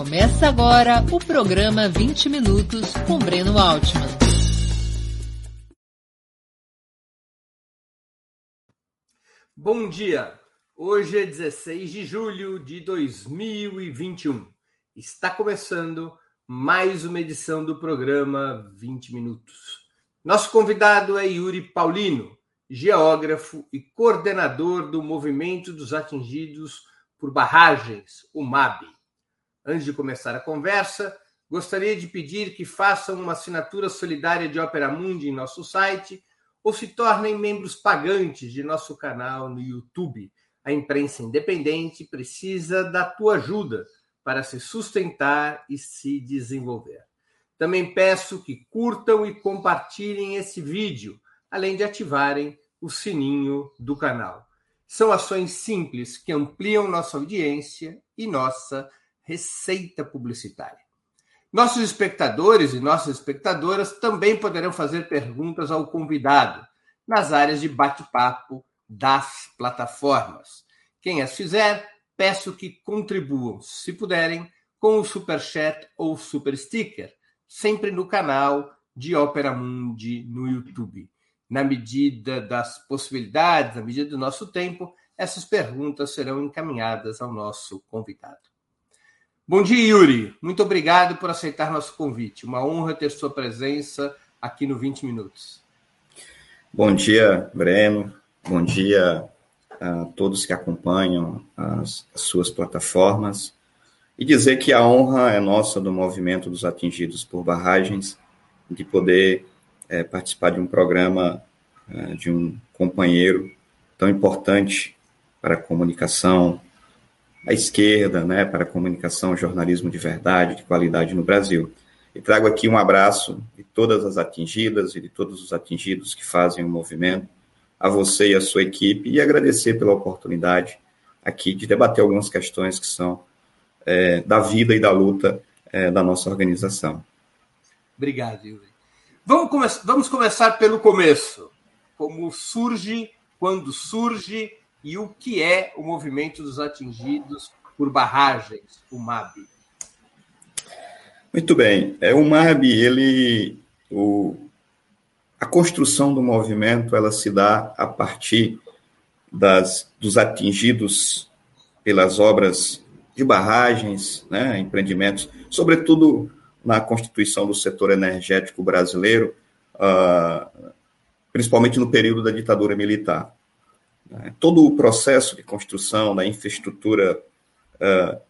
Começa agora o programa 20 Minutos com Breno Altman. Bom dia! Hoje é 16 de julho de 2021. Está começando mais uma edição do programa 20 Minutos. Nosso convidado é Yuri Paulino, geógrafo e coordenador do Movimento dos Atingidos por Barragens, o MAB. Antes de começar a conversa, gostaria de pedir que façam uma assinatura solidária de Opera Mundi em nosso site ou se tornem membros pagantes de nosso canal no YouTube. A imprensa independente precisa da tua ajuda para se sustentar e se desenvolver. Também peço que curtam e compartilhem esse vídeo, além de ativarem o sininho do canal. São ações simples que ampliam nossa audiência e nossa receita publicitária. Nossos espectadores e nossas espectadoras também poderão fazer perguntas ao convidado nas áreas de bate-papo das plataformas. Quem as fizer, peço que contribuam, se puderem, com o super chat ou super sticker, sempre no canal de Opera Mundi no YouTube. Na medida das possibilidades, na medida do nosso tempo, essas perguntas serão encaminhadas ao nosso convidado. Bom dia, Yuri. Muito obrigado por aceitar nosso convite. Uma honra ter sua presença aqui no 20 Minutos. Bom dia, Breno. Bom dia a todos que acompanham as, as suas plataformas. E dizer que a honra é nossa do movimento dos atingidos por barragens, de poder é, participar de um programa é, de um companheiro tão importante para a comunicação, à esquerda, né, para a comunicação, jornalismo de verdade, de qualidade no Brasil. E trago aqui um abraço de todas as atingidas e de todos os atingidos que fazem o movimento, a você e a sua equipe, e agradecer pela oportunidade aqui de debater algumas questões que são é, da vida e da luta é, da nossa organização. Obrigado, Yuri. Vamos, come vamos começar pelo começo. Como surge, quando surge e o que é o movimento dos atingidos por barragens, o MAB. Muito bem. É, o MAB, ele, o, a construção do movimento, ela se dá a partir das, dos atingidos pelas obras de barragens, né, empreendimentos, sobretudo na constituição do setor energético brasileiro, uh, principalmente no período da ditadura militar. Né? Todo o processo de construção da infraestrutura uh,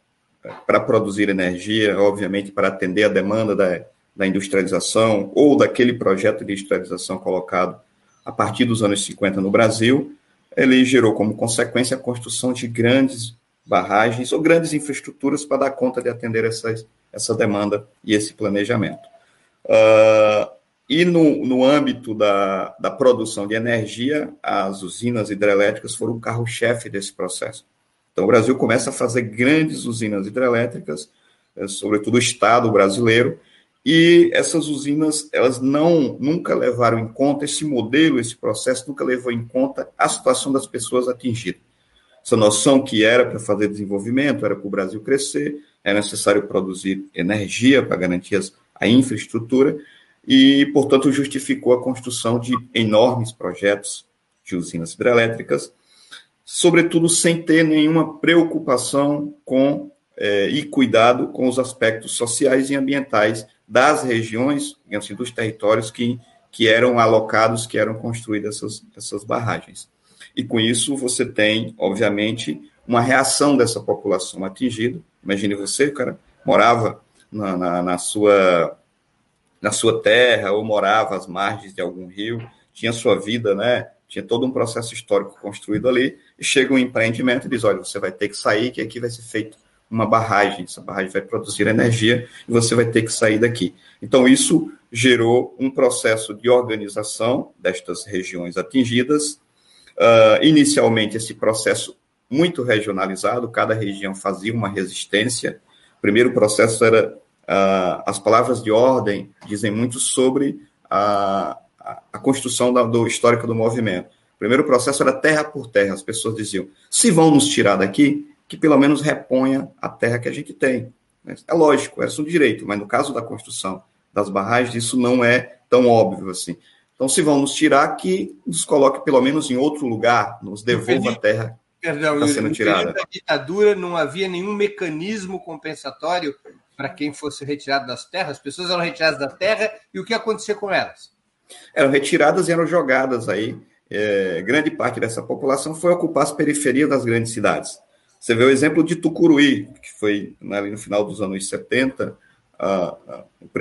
para produzir energia, obviamente, para atender a demanda da, da industrialização ou daquele projeto de industrialização colocado a partir dos anos 50 no Brasil, ele gerou como consequência a construção de grandes barragens ou grandes infraestruturas para dar conta de atender essas, essa demanda e esse planejamento. Uh, e no, no âmbito da, da produção de energia, as usinas hidrelétricas foram o carro-chefe desse processo. Então, o Brasil começa a fazer grandes usinas hidrelétricas, eh, sobretudo o Estado brasileiro, e essas usinas, elas não nunca levaram em conta esse modelo, esse processo, nunca levou em conta a situação das pessoas atingidas. Essa noção que era para fazer desenvolvimento, era para o Brasil crescer, era necessário produzir energia para garantir a infraestrutura, e, portanto, justificou a construção de enormes projetos de usinas hidrelétricas, sobretudo sem ter nenhuma preocupação com é, e cuidado com os aspectos sociais e ambientais das regiões, assim, dos territórios que, que eram alocados, que eram construídas essas, essas barragens. E com isso você tem, obviamente, uma reação dessa população atingida. Imagine você, o cara morava na, na, na sua na sua terra ou morava às margens de algum rio, tinha sua vida, né? Tinha todo um processo histórico construído ali, e chega um empreendimento e diz: olha, você vai ter que sair, que aqui vai ser feito uma barragem, essa barragem vai produzir energia e você vai ter que sair daqui. Então, isso gerou um processo de organização destas regiões atingidas. Uh, inicialmente, esse processo muito regionalizado, cada região fazia uma resistência. O primeiro processo era Uh, as palavras de ordem dizem muito sobre a, a, construção da, do histórico do movimento. O primeiro processo era terra por terra. As pessoas diziam: se vão nos tirar daqui, que pelo menos reponha a terra que a gente tem. É lógico, era um direito, mas no caso da construção das barragens, isso não é tão óbvio assim. Então, se vão nos tirar, que nos coloque pelo menos em outro lugar, nos devolva a terra Perdão, que está sendo tirada. Na ditadura não havia nenhum mecanismo compensatório para quem fosse retirado das terras? As pessoas eram retiradas da terra e o que acontecia com elas? Eram retiradas e eram jogadas aí. É, grande parte dessa população foi ocupar as periferias das grandes cidades. Você vê o exemplo de Tucuruí, que foi né, ali no final dos anos 70, a,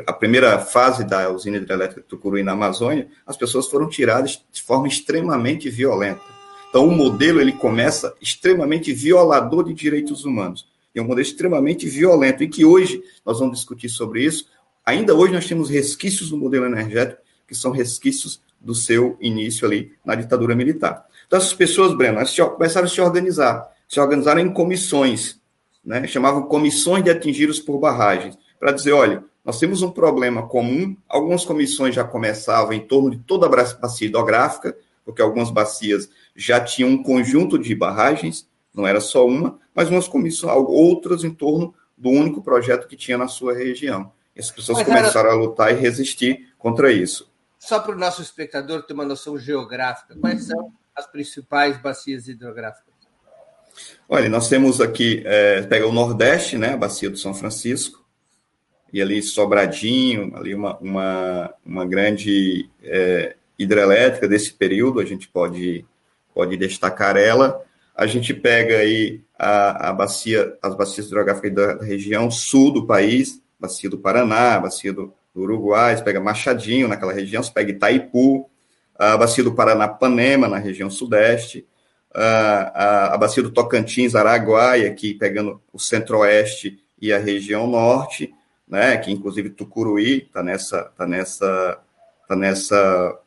a, primeira fase da usina hidrelétrica de Tucuruí na Amazônia, as pessoas foram tiradas de forma extremamente violenta. Então, o modelo ele começa extremamente violador de direitos humanos. É um modelo extremamente violento, e que hoje, nós vamos discutir sobre isso, ainda hoje nós temos resquícios do modelo energético, que são resquícios do seu início ali na ditadura militar. Então, essas pessoas, Breno, elas começaram a se organizar. Se organizaram em comissões, né? chamavam comissões de atingidos por barragens, para dizer, olha, nós temos um problema comum, algumas comissões já começavam em torno de toda a bacia hidrográfica, porque algumas bacias já tinham um conjunto de barragens, não era só uma, mas umas comissões, outras em torno do único projeto que tinha na sua região. E as pessoas mas começaram era... a lutar e resistir contra isso. Só para o nosso espectador ter uma noção geográfica, quais são as principais bacias hidrográficas? Olha, nós temos aqui, é, pega o Nordeste, né, a bacia do São Francisco, e ali Sobradinho, ali uma, uma, uma grande é, hidrelétrica desse período, a gente pode, pode destacar ela. A gente pega aí a, a bacia, as bacias hidrográficas da, região sul do país, bacia do Paraná, bacia do, do Uruguai, você pega Machadinho naquela região, você pega Itaipu, a bacia do Paranapanema na região sudeste, a, a, a bacia do Tocantins, Araguaia, aqui pegando o centro-oeste e a região norte, né, que inclusive Tucuruí está nessa, tá nessa, tá nessa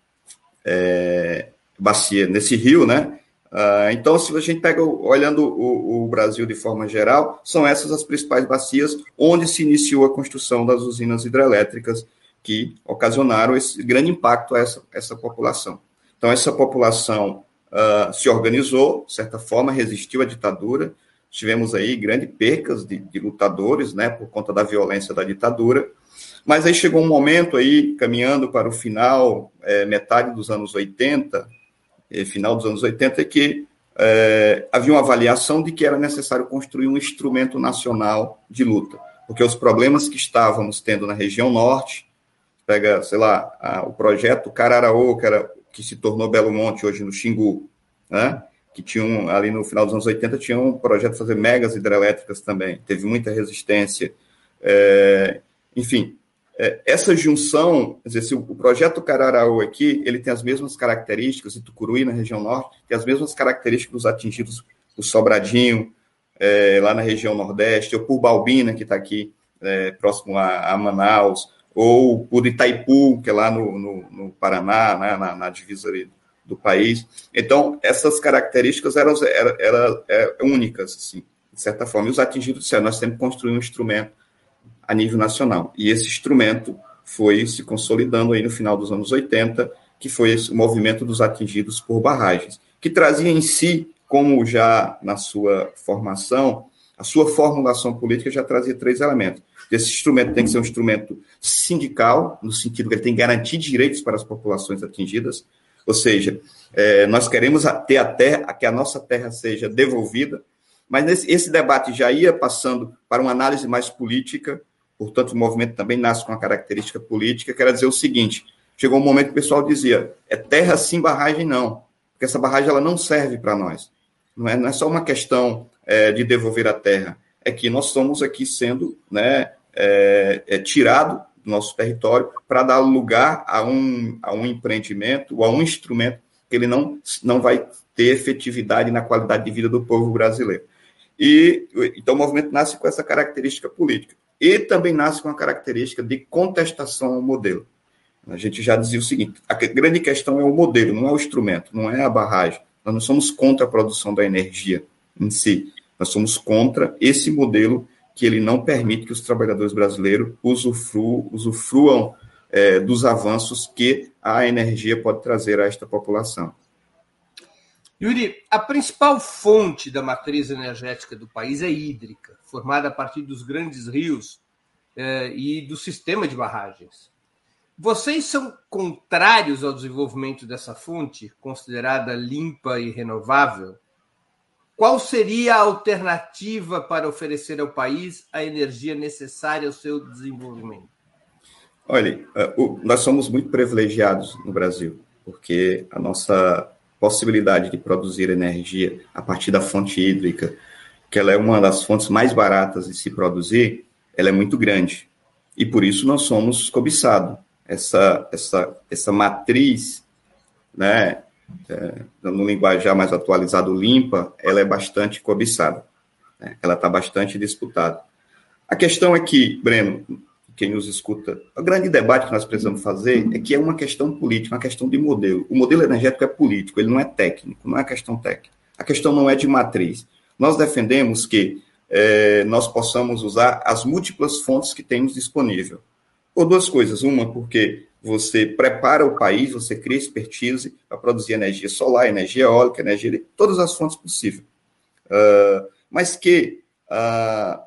é, bacia, nesse rio, né? Uh, então, se a gente pega, olhando o, o, Brasil de forma geral, são essas as principais bacias onde se iniciou a construção das usinas hidrelétricas que ocasionaram esse grande impacto a essa, essa população. Então, essa população uh, se organizou, de certa forma, resistiu à ditadura. Tivemos aí grandes percas de, de lutadores, né, por conta da violência da ditadura. Mas aí chegou um momento aí, caminhando para o final, é, metade dos anos 80, é, final dos anos 80, que é, havia uma avaliação de que era necessário construir um instrumento nacional de luta, porque os problemas que estávamos tendo na região norte, pega, sei lá, a, o projeto Cararaô, que era que se tornou Belo Monte hoje no Xingu, né? que tinham ali no final dos anos 80 tinha um projeto de fazer megas hidrelétricas também, teve muita resistência. É, enfim, é, essa junção, quer dizer, o projeto Cararaú aqui, ele tem as mesmas características, e Tucuruí na região norte, tem as mesmas características dos atingidos do Sobradinho, é, lá na região nordeste, ou por Balbina, que está aqui é, próximo a, a Manaus, ou por Itaipu, que é lá no, no, no Paraná, né, na, na, divisa do país. Então, essas características eram, eram, eram, eram únicas, assim, de certa forma. E os atingidos disseram, nós temos que construir um instrumento a nível nacional. E esse instrumento foi se consolidando aí no final dos anos 80, que foi o movimento dos atingidos por barragens, que trazia em si, como já na sua formação, a sua formulação política já trazia três elementos. Esse instrumento tem que ser um instrumento sindical, no sentido que ele tem que garantir direitos para as populações atingidas, ou seja, é, nós queremos ter a terra, que a nossa terra seja devolvida, mas nesse, esse debate já ia passando para uma análise mais política, portanto, o movimento também nasce com uma característica política, quer dizer o seguinte, chegou um momento que o pessoal dizia, é terra sim, barragem não, porque essa barragem ela não serve para nós, não é, não é só uma questão é, de devolver a terra, é que nós estamos aqui sendo né, é, é tirado do nosso território para dar lugar a um, a um empreendimento a um instrumento que ele não, não vai ter efetividade na qualidade de vida do povo brasileiro. E então o movimento nasce com essa característica política e também nasce com a característica de contestação ao modelo. A gente já dizia o seguinte: a grande questão é o modelo, não é o instrumento, não é a barragem. Nós não somos contra a produção da energia em si, nós somos contra esse modelo que ele não permite que os trabalhadores brasileiros usufruam, usufruam é, dos avanços que a energia pode trazer a esta população. Yuri, a principal fonte da matriz energética do país é hídrica, formada a partir dos grandes rios eh, e do sistema de barragens. Vocês são contrários ao desenvolvimento dessa fonte, considerada limpa e renovável? Qual seria a alternativa para oferecer ao país a energia necessária ao seu desenvolvimento? Olha, eh, nós somos muito privilegiados no Brasil, porque a nossa possibilidade de produzir energia a partir da fonte hídrica, que ela é uma das fontes mais baratas de se produzir, ela é muito grande. E por isso nós somos cobiçados. Essa, essa, essa matriz, né, é, no linguajar mais atualizado, limpa, ela é bastante cobiçada. Né? Ela está bastante disputada. A questão é que, Breno, quem nos escuta, o grande debate que nós precisamos fazer é que é uma questão política, uma questão de modelo. O modelo energético é político, ele não é técnico, não é questão técnica. A questão não é de matriz. Nós defendemos que é, nós possamos usar as múltiplas fontes que temos disponível. Por duas coisas. Uma, porque você prepara o país, você cria expertise para produzir energia solar, energia eólica, energia todas as fontes possíveis. Uh, mas que, uh,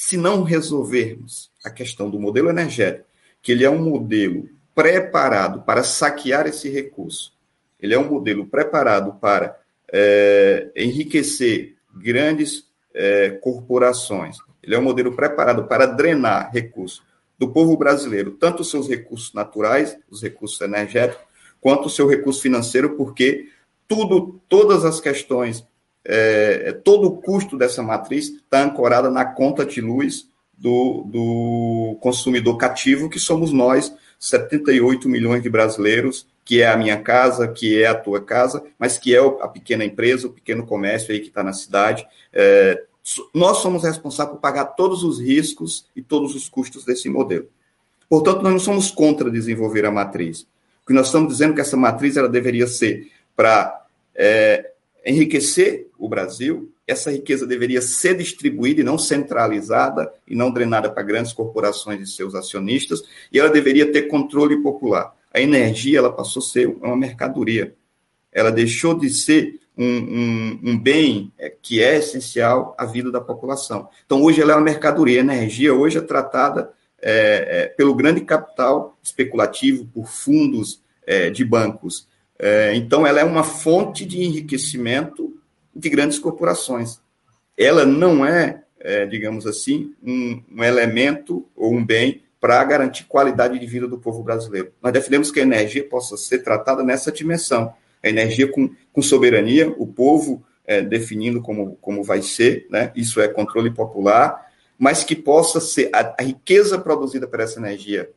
se não resolvermos a questão do modelo energético, que ele é um modelo preparado para saquear esse recurso, ele é um modelo preparado para é, enriquecer grandes é, corporações, ele é um modelo preparado para drenar recursos do povo brasileiro, tanto os seus recursos naturais, os recursos energéticos, quanto o seu recurso financeiro, porque tudo, todas as questões, é, todo o custo dessa matriz está ancorada na conta de luz do, do consumidor cativo, que somos nós, 78 milhões de brasileiros, que é a minha casa, que é a tua casa, mas que é a pequena empresa, o pequeno comércio aí que está na cidade. É, nós somos responsáveis por pagar todos os riscos e todos os custos desse modelo. Portanto, nós não somos contra desenvolver a matriz. O que nós estamos dizendo é que essa matriz ela deveria ser para é, enriquecer o Brasil, essa riqueza deveria ser distribuída e não centralizada e não drenada para grandes corporações e seus acionistas, e ela deveria ter controle popular. A energia ela passou a ser uma mercadoria. Ela deixou de ser um, um, um, bem é, que é essencial à vida da população. Então, hoje ela é uma mercadoria. A energia hoje é tratada é, é, pelo grande capital especulativo, por fundos é, de bancos. É, então, ela é uma fonte de enriquecimento de grandes corporações. Ela não é, é digamos assim, um, um elemento ou um bem para garantir qualidade de vida do povo brasileiro. Nós defendemos que a energia possa ser tratada nessa dimensão a energia com, com soberania, o povo é, definindo como, como vai ser, né? isso é controle popular, mas que possa ser a, a riqueza produzida por essa energia,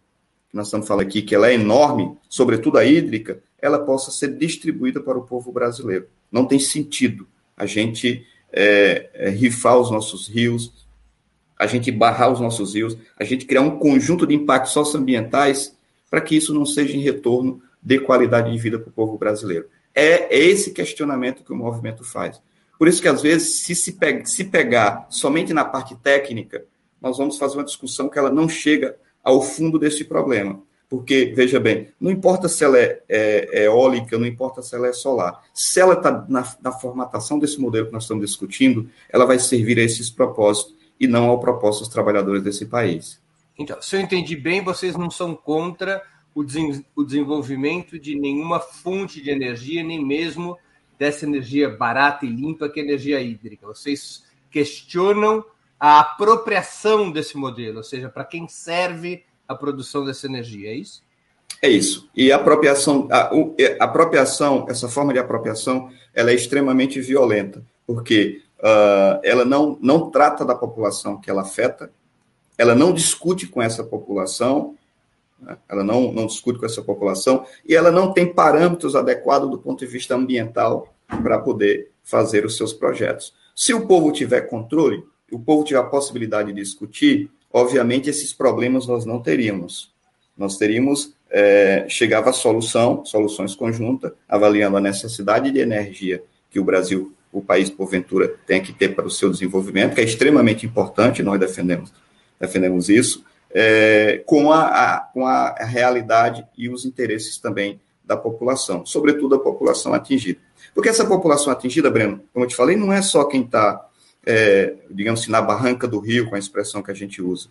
que nós estamos falando aqui, que ela é enorme, sobretudo a hídrica, ela possa ser distribuída para o povo brasileiro. Não tem sentido a gente é, é, rifar os nossos rios, a gente barrar os nossos rios, a gente criar um conjunto de impactos socioambientais para que isso não seja em retorno de qualidade de vida para o povo brasileiro. É, esse questionamento que o movimento faz. Por isso que, às vezes, se, se, se pegar somente na parte técnica, nós vamos fazer uma discussão que ela não chega ao fundo desse problema. Porque, veja bem, não importa se ela é, é, é eólica, não importa se ela é solar. Se ela está na, na, formatação desse modelo que nós estamos discutindo, ela vai servir a esses propósitos e não ao propósito dos trabalhadores desse país. Então, se eu entendi bem, vocês não são contra o, o desenvolvimento de nenhuma fonte de energia, nem mesmo dessa energia barata e limpa que é a energia hídrica. Vocês questionam a apropriação desse modelo, ou seja, para quem serve a produção dessa energia, é isso? É isso. E a apropriação, a, a apropriação, essa forma de apropriação, ela é extremamente violenta, porque uh, ela não, não trata da população que ela afeta, ela não discute com essa população, né? Ela não, não discute com essa população e ela não tem parâmetros adequados do ponto de vista ambiental para poder fazer os seus projetos. Se o povo tiver controle, o povo tiver a possibilidade de discutir, obviamente esses problemas nós não teríamos. Nós teríamos, é, chegava a solução, soluções conjuntas, avaliando a necessidade de energia que o Brasil, o país, porventura, tem que ter para o seu desenvolvimento, que é extremamente importante, nós defendemos, defendemos isso, é, com, a, a, com a realidade e os interesses também da população, sobretudo a população atingida. Porque essa população atingida, Breno, como eu te falei, não é só quem está, é, digamos assim, na barranca do rio, com a expressão que a gente usa.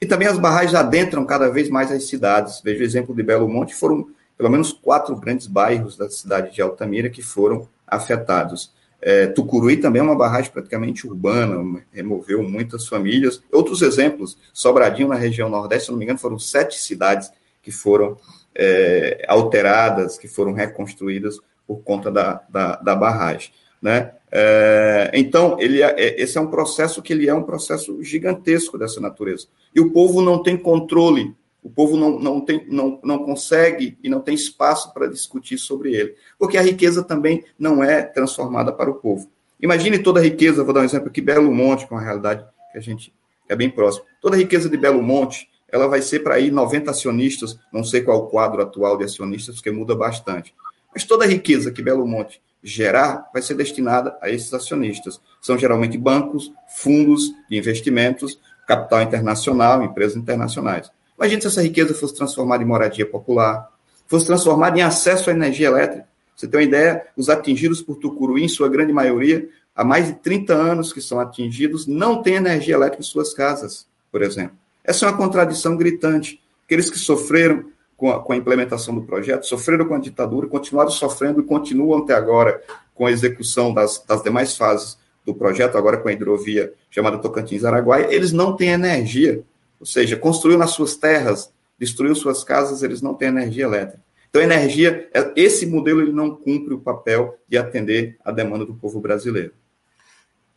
E também as barragens adentram cada vez mais as cidades. Veja o exemplo de Belo Monte, foram pelo menos quatro grandes bairros da cidade de Altamira que foram afetados. É, Tucuruí também é uma barragem praticamente urbana, removeu muitas famílias. Outros exemplos, Sobradinho, na região nordeste, se não me engano, foram sete cidades que foram é, alteradas, que foram reconstruídas por conta da, da, da barragem. Né? É, então, ele é, é, esse é um processo que ele é um processo gigantesco dessa natureza. E o povo não tem controle, o povo não, não, tem, não, não consegue e não tem espaço para discutir sobre ele, porque a riqueza também não é transformada para o povo. Imagine toda a riqueza, vou dar um exemplo aqui, Belo Monte, com a realidade que a gente é bem próximo. Toda a riqueza de Belo Monte, ela vai ser para aí 90 acionistas, não sei qual é o quadro atual de acionistas, porque muda bastante. Mas toda a riqueza que Belo Monte gerar vai ser destinada a esses acionistas. São geralmente bancos, fundos de investimentos, capital internacional, empresas internacionais. Imagina se essa riqueza fosse transformada em moradia popular, fosse transformada em acesso à energia elétrica. Você tem uma ideia, os atingidos por Tucuruí, em sua grande maioria, há mais de 30 anos que são atingidos, não têm energia elétrica em suas casas, por exemplo. Essa é uma contradição gritante. Aqueles que sofreram com a, com a, implementação do projeto, sofreram com a ditadura, continuaram sofrendo e continuam até agora com a execução das, das demais fases do projeto, agora com a hidrovia chamada Tocantins-Araguaia, eles não têm energia. Ou seja, construiu nas suas terras, destruiu suas casas, eles não têm energia elétrica. Então, energia, é, esse modelo ele não cumpre o papel de atender a demanda do povo brasileiro.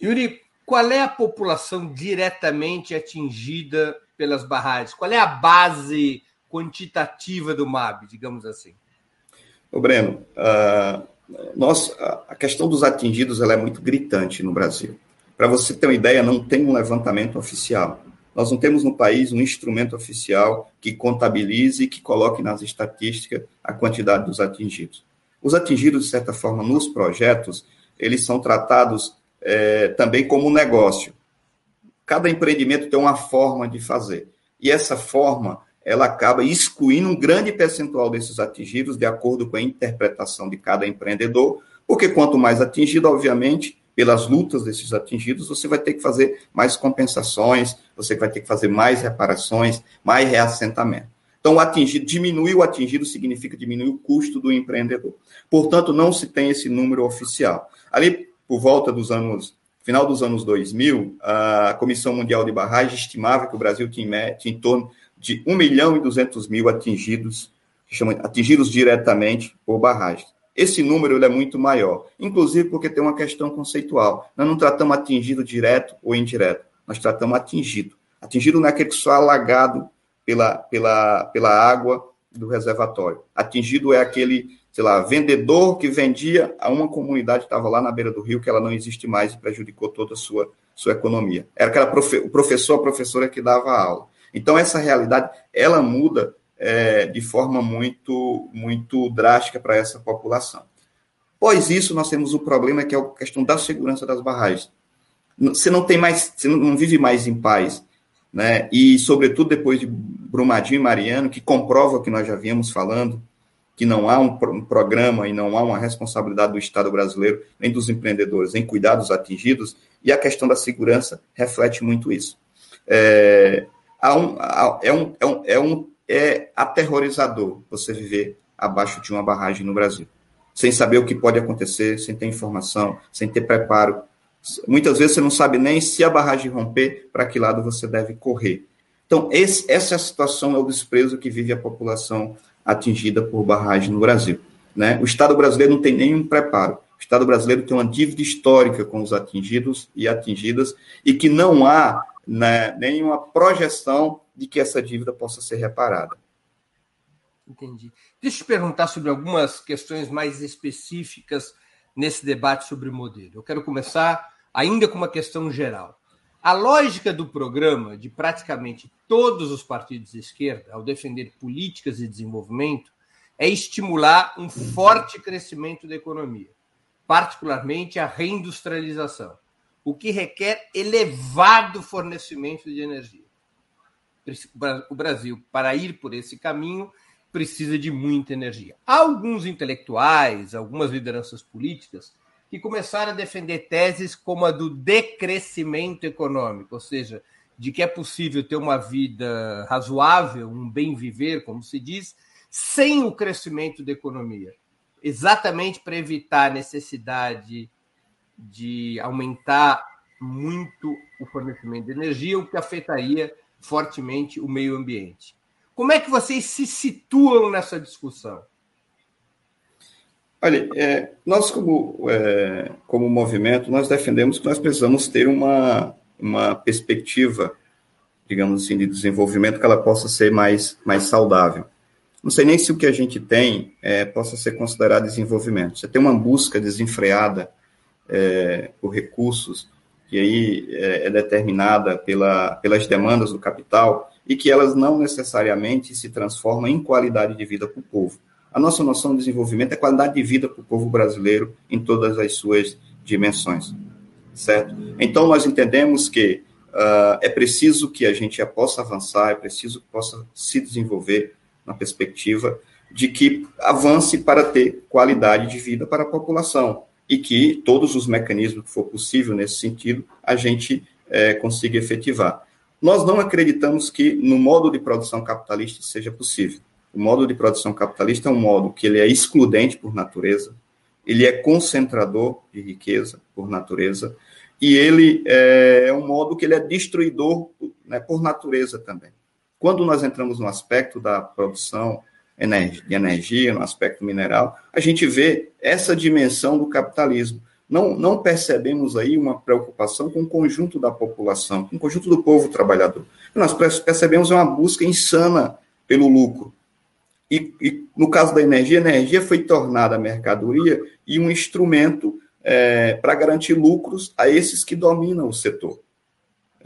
Yuri, qual é a população diretamente atingida pelas barragens? Qual é a base quantitativa do MAB, digamos assim? Ô Breno, uh, nós, a questão dos atingidos ela é muito gritante no Brasil. Para você ter uma ideia, não tem um levantamento oficial. Nós não temos no país um instrumento oficial que contabilize e que coloque nas estatísticas a quantidade dos atingidos. Os atingidos, de certa forma, nos projetos, eles são tratados é, também como um negócio. Cada empreendimento tem uma forma de fazer. E essa forma, ela acaba excluindo um grande percentual desses atingidos, de acordo com a interpretação de cada empreendedor, porque quanto mais atingido, obviamente, pelas lutas desses atingidos, você vai ter que fazer mais compensações, você vai ter que fazer mais reparações, mais reassentamento. Então, o atingido, diminuir o atingido significa diminuir o custo do empreendedor. Portanto, não se tem esse número oficial. Ali, por volta dos anos, final dos anos 2000, a Comissão Mundial de Barragem estimava que o Brasil tinha, tinha em torno de 1 milhão e 200 mil atingidos, atingidos diretamente por barragens. Esse número é muito maior, inclusive porque tem uma questão conceitual. Nós não tratamos atingido direto ou indireto, nós tratamos atingido. Atingido não é aquele que só é alagado pela, pela, pela água do reservatório. Atingido é aquele, sei lá, vendedor que vendia a uma comunidade que estava lá na beira do rio, que ela não existe mais e prejudicou toda a sua, sua economia. Era aquela profe, o professor, a professora que dava aula. Então, essa realidade, ela muda é, de forma muito, muito drástica para essa população. Após isso, nós temos o problema que é a questão da segurança das barragens. Você não tem mais, você não vive mais em paz, né? E sobretudo depois de Brumadinho e Mariano, que comprova o que nós já vínhamos falando, que não há um, programa e não há uma responsabilidade do Estado brasileiro, nem dos empreendedores, em cuidar dos atingidos, e a questão da segurança reflete muito isso. É, um, é, um, é, um, é um é aterrorizador você viver abaixo de uma barragem no Brasil, sem saber o que pode acontecer, sem ter informação, sem ter preparo. Muitas vezes você não sabe nem se a barragem romper, para que lado você deve correr. Então, esse, essa situação é o desprezo que vive a população atingida por barragem no Brasil. Né? O Estado brasileiro não tem nenhum preparo. O Estado brasileiro tem uma dívida histórica com os atingidos e atingidas, e que não há né, nenhuma projeção de que essa dívida possa ser reparada. Entendi. Deixa eu te perguntar sobre algumas questões mais específicas nesse debate sobre o modelo. Eu quero começar ainda com uma questão geral. A lógica do programa de praticamente todos os partidos de esquerda, ao defender políticas de desenvolvimento, é estimular um forte crescimento da economia, particularmente a reindustrialização, o que requer elevado fornecimento de energia o Brasil, para ir por esse caminho, precisa de muita energia. Há alguns intelectuais, algumas lideranças políticas que começaram a defender teses como a do decrescimento econômico, ou seja, de que é possível ter uma vida razoável, um bem viver, como se diz, sem o crescimento da economia, exatamente para evitar a necessidade de aumentar muito o fornecimento de energia, o que afetaria fortemente o meio ambiente. Como é que vocês se situam nessa discussão? Olha, é, nós como, é, como movimento, nós defendemos que nós precisamos ter uma, uma perspectiva, digamos assim, de desenvolvimento que ela possa ser mais, mais saudável. Não sei nem se o que a gente tem é, possa ser considerado desenvolvimento. Você tem uma busca desenfreada é, por recursos, que aí é, é determinada pela, pelas demandas do capital, e que elas não necessariamente se transformam em qualidade de vida para o povo. A nossa noção de desenvolvimento é qualidade de vida para o povo brasileiro em todas as suas dimensões, certo? Então, nós entendemos que uh, é preciso que a gente possa avançar, é preciso que possa se desenvolver na perspectiva de que avance para ter qualidade de vida para a população e que todos os mecanismos que for possível nesse sentido a gente é, consiga efetivar. Nós não acreditamos que no modo de produção capitalista seja possível. O modo de produção capitalista é um modo que ele é excludente por natureza, ele é concentrador de riqueza por natureza, e ele é, é um modo que ele é destruidor né, por natureza também. Quando nós entramos no aspecto da produção de energia, no aspecto mineral, a gente vê essa dimensão do capitalismo não, não percebemos aí uma preocupação com o conjunto da população, com o conjunto do povo trabalhador. Nós percebemos uma busca insana pelo lucro. E, e no caso da energia, a energia foi tornada mercadoria e um instrumento é, para garantir lucros a esses que dominam o setor.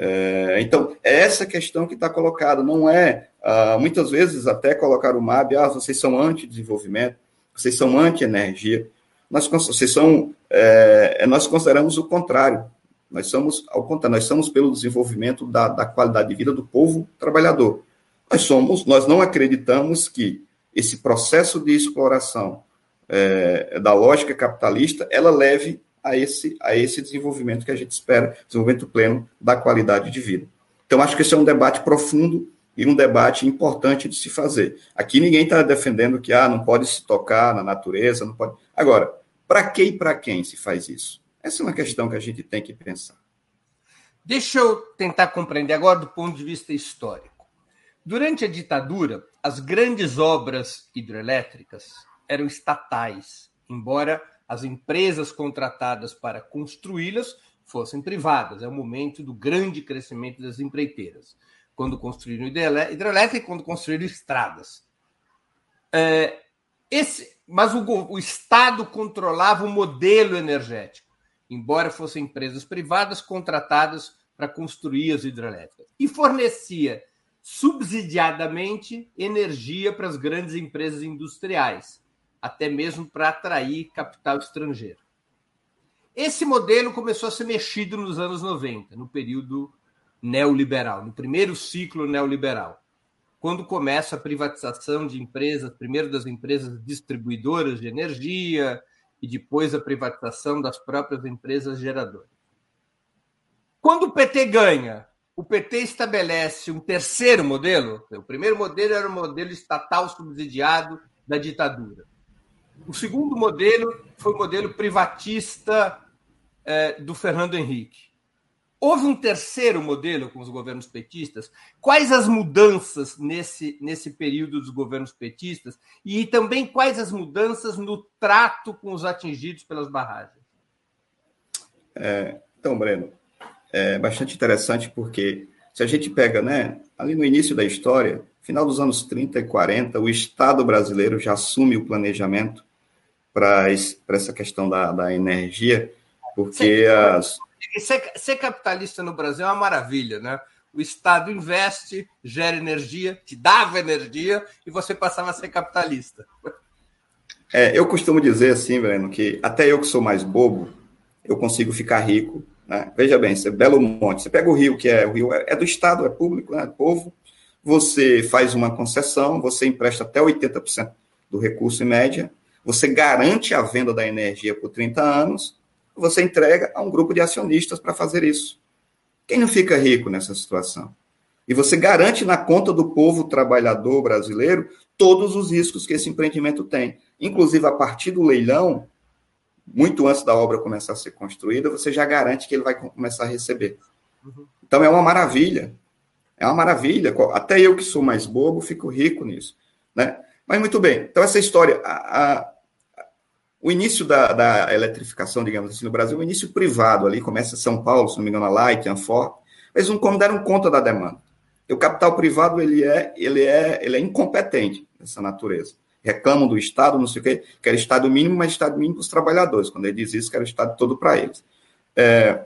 É, então, é essa questão que está colocada, não é, ah, muitas vezes até colocar o MAB, ah, vocês são anti-desenvolvimento, vocês são anti-energia, nós, vocês são, é, nós consideramos o contrário. Nós somos, ao contrário, nós somos pelo desenvolvimento da, da qualidade de vida do povo trabalhador. Nós somos, nós não acreditamos que esse processo de exploração é, da lógica capitalista, ela leve a esse, a esse desenvolvimento que a gente espera, desenvolvimento pleno da qualidade de vida. Então, acho que esse é um debate profundo e um debate importante de se fazer. Aqui ninguém está defendendo que ah, não pode se tocar na natureza, não pode. Agora, para que e para quem se faz isso? Essa é uma questão que a gente tem que pensar. Deixa eu tentar compreender agora do ponto de vista histórico. Durante a ditadura, as grandes obras hidrelétricas eram estatais, embora as empresas contratadas para construí-las fossem privadas. É o momento do grande crescimento das empreiteiras, quando construíram hidrelétrica e quando construíram estradas. É, esse, mas o, o Estado controlava o modelo energético, embora fossem empresas privadas contratadas para construir as hidrelétricas, e fornecia subsidiadamente energia para as grandes empresas industriais, até mesmo para atrair capital estrangeiro. Esse modelo começou a ser mexido nos anos 90, no período neoliberal, no primeiro ciclo neoliberal quando começa a privatização de empresas, primeiro das empresas distribuidoras de energia e depois a privatização das próprias empresas geradoras. Quando o PT ganha, o PT estabelece um terceiro modelo. O primeiro modelo era o modelo estatal subsidiado da ditadura. O segundo modelo foi o modelo privatista eh, do Fernando Henrique. Houve um terceiro modelo com os governos petistas. Quais as mudanças nesse, nesse período dos governos petistas? E também quais as mudanças no trato com os atingidos pelas barragens? É, então, Breno, é bastante interessante porque se a gente pega, né, ali no início da história, final dos anos 30 e 40, o Estado brasileiro já assume o planejamento para essa questão da, da energia, porque as Ser, ser, capitalista no Brasil é uma maravilha, né? O Estado investe, gera energia, te dava energia e você passava a ser capitalista. É, eu costumo dizer assim, Breno, que até eu que sou mais bobo, eu consigo ficar rico. Né? Veja bem, você Belo Monte, você pega o rio, que é o rio é do Estado, é público, né? povo. você faz uma concessão, você empresta até 80% do recurso em média, você garante a venda da energia por 30 anos, você entrega a um grupo de acionistas para fazer isso. Quem não fica rico nessa situação? E você garante na conta do povo trabalhador brasileiro todos os riscos que esse empreendimento tem. Inclusive, a partir do leilão, muito antes da obra começar a ser construída, você já garante que ele vai começar a receber. Uhum. Então, é uma maravilha. É uma maravilha. Até eu que sou mais bobo, fico rico nisso. Né? Mas muito bem. Então, essa história, a, a, o início da, da, eletrificação, digamos assim, no Brasil, o início privado ali, começa São Paulo, se não me engano, a Light, a Ford, eles não deram conta da demanda. E o capital privado, ele é, ele é, ele é incompetente nessa natureza. Reclamam do Estado, não sei o quê, que era Estado mínimo, mas Estado mínimo para os trabalhadores. Quando ele diz isso, que era o Estado todo para eles. É,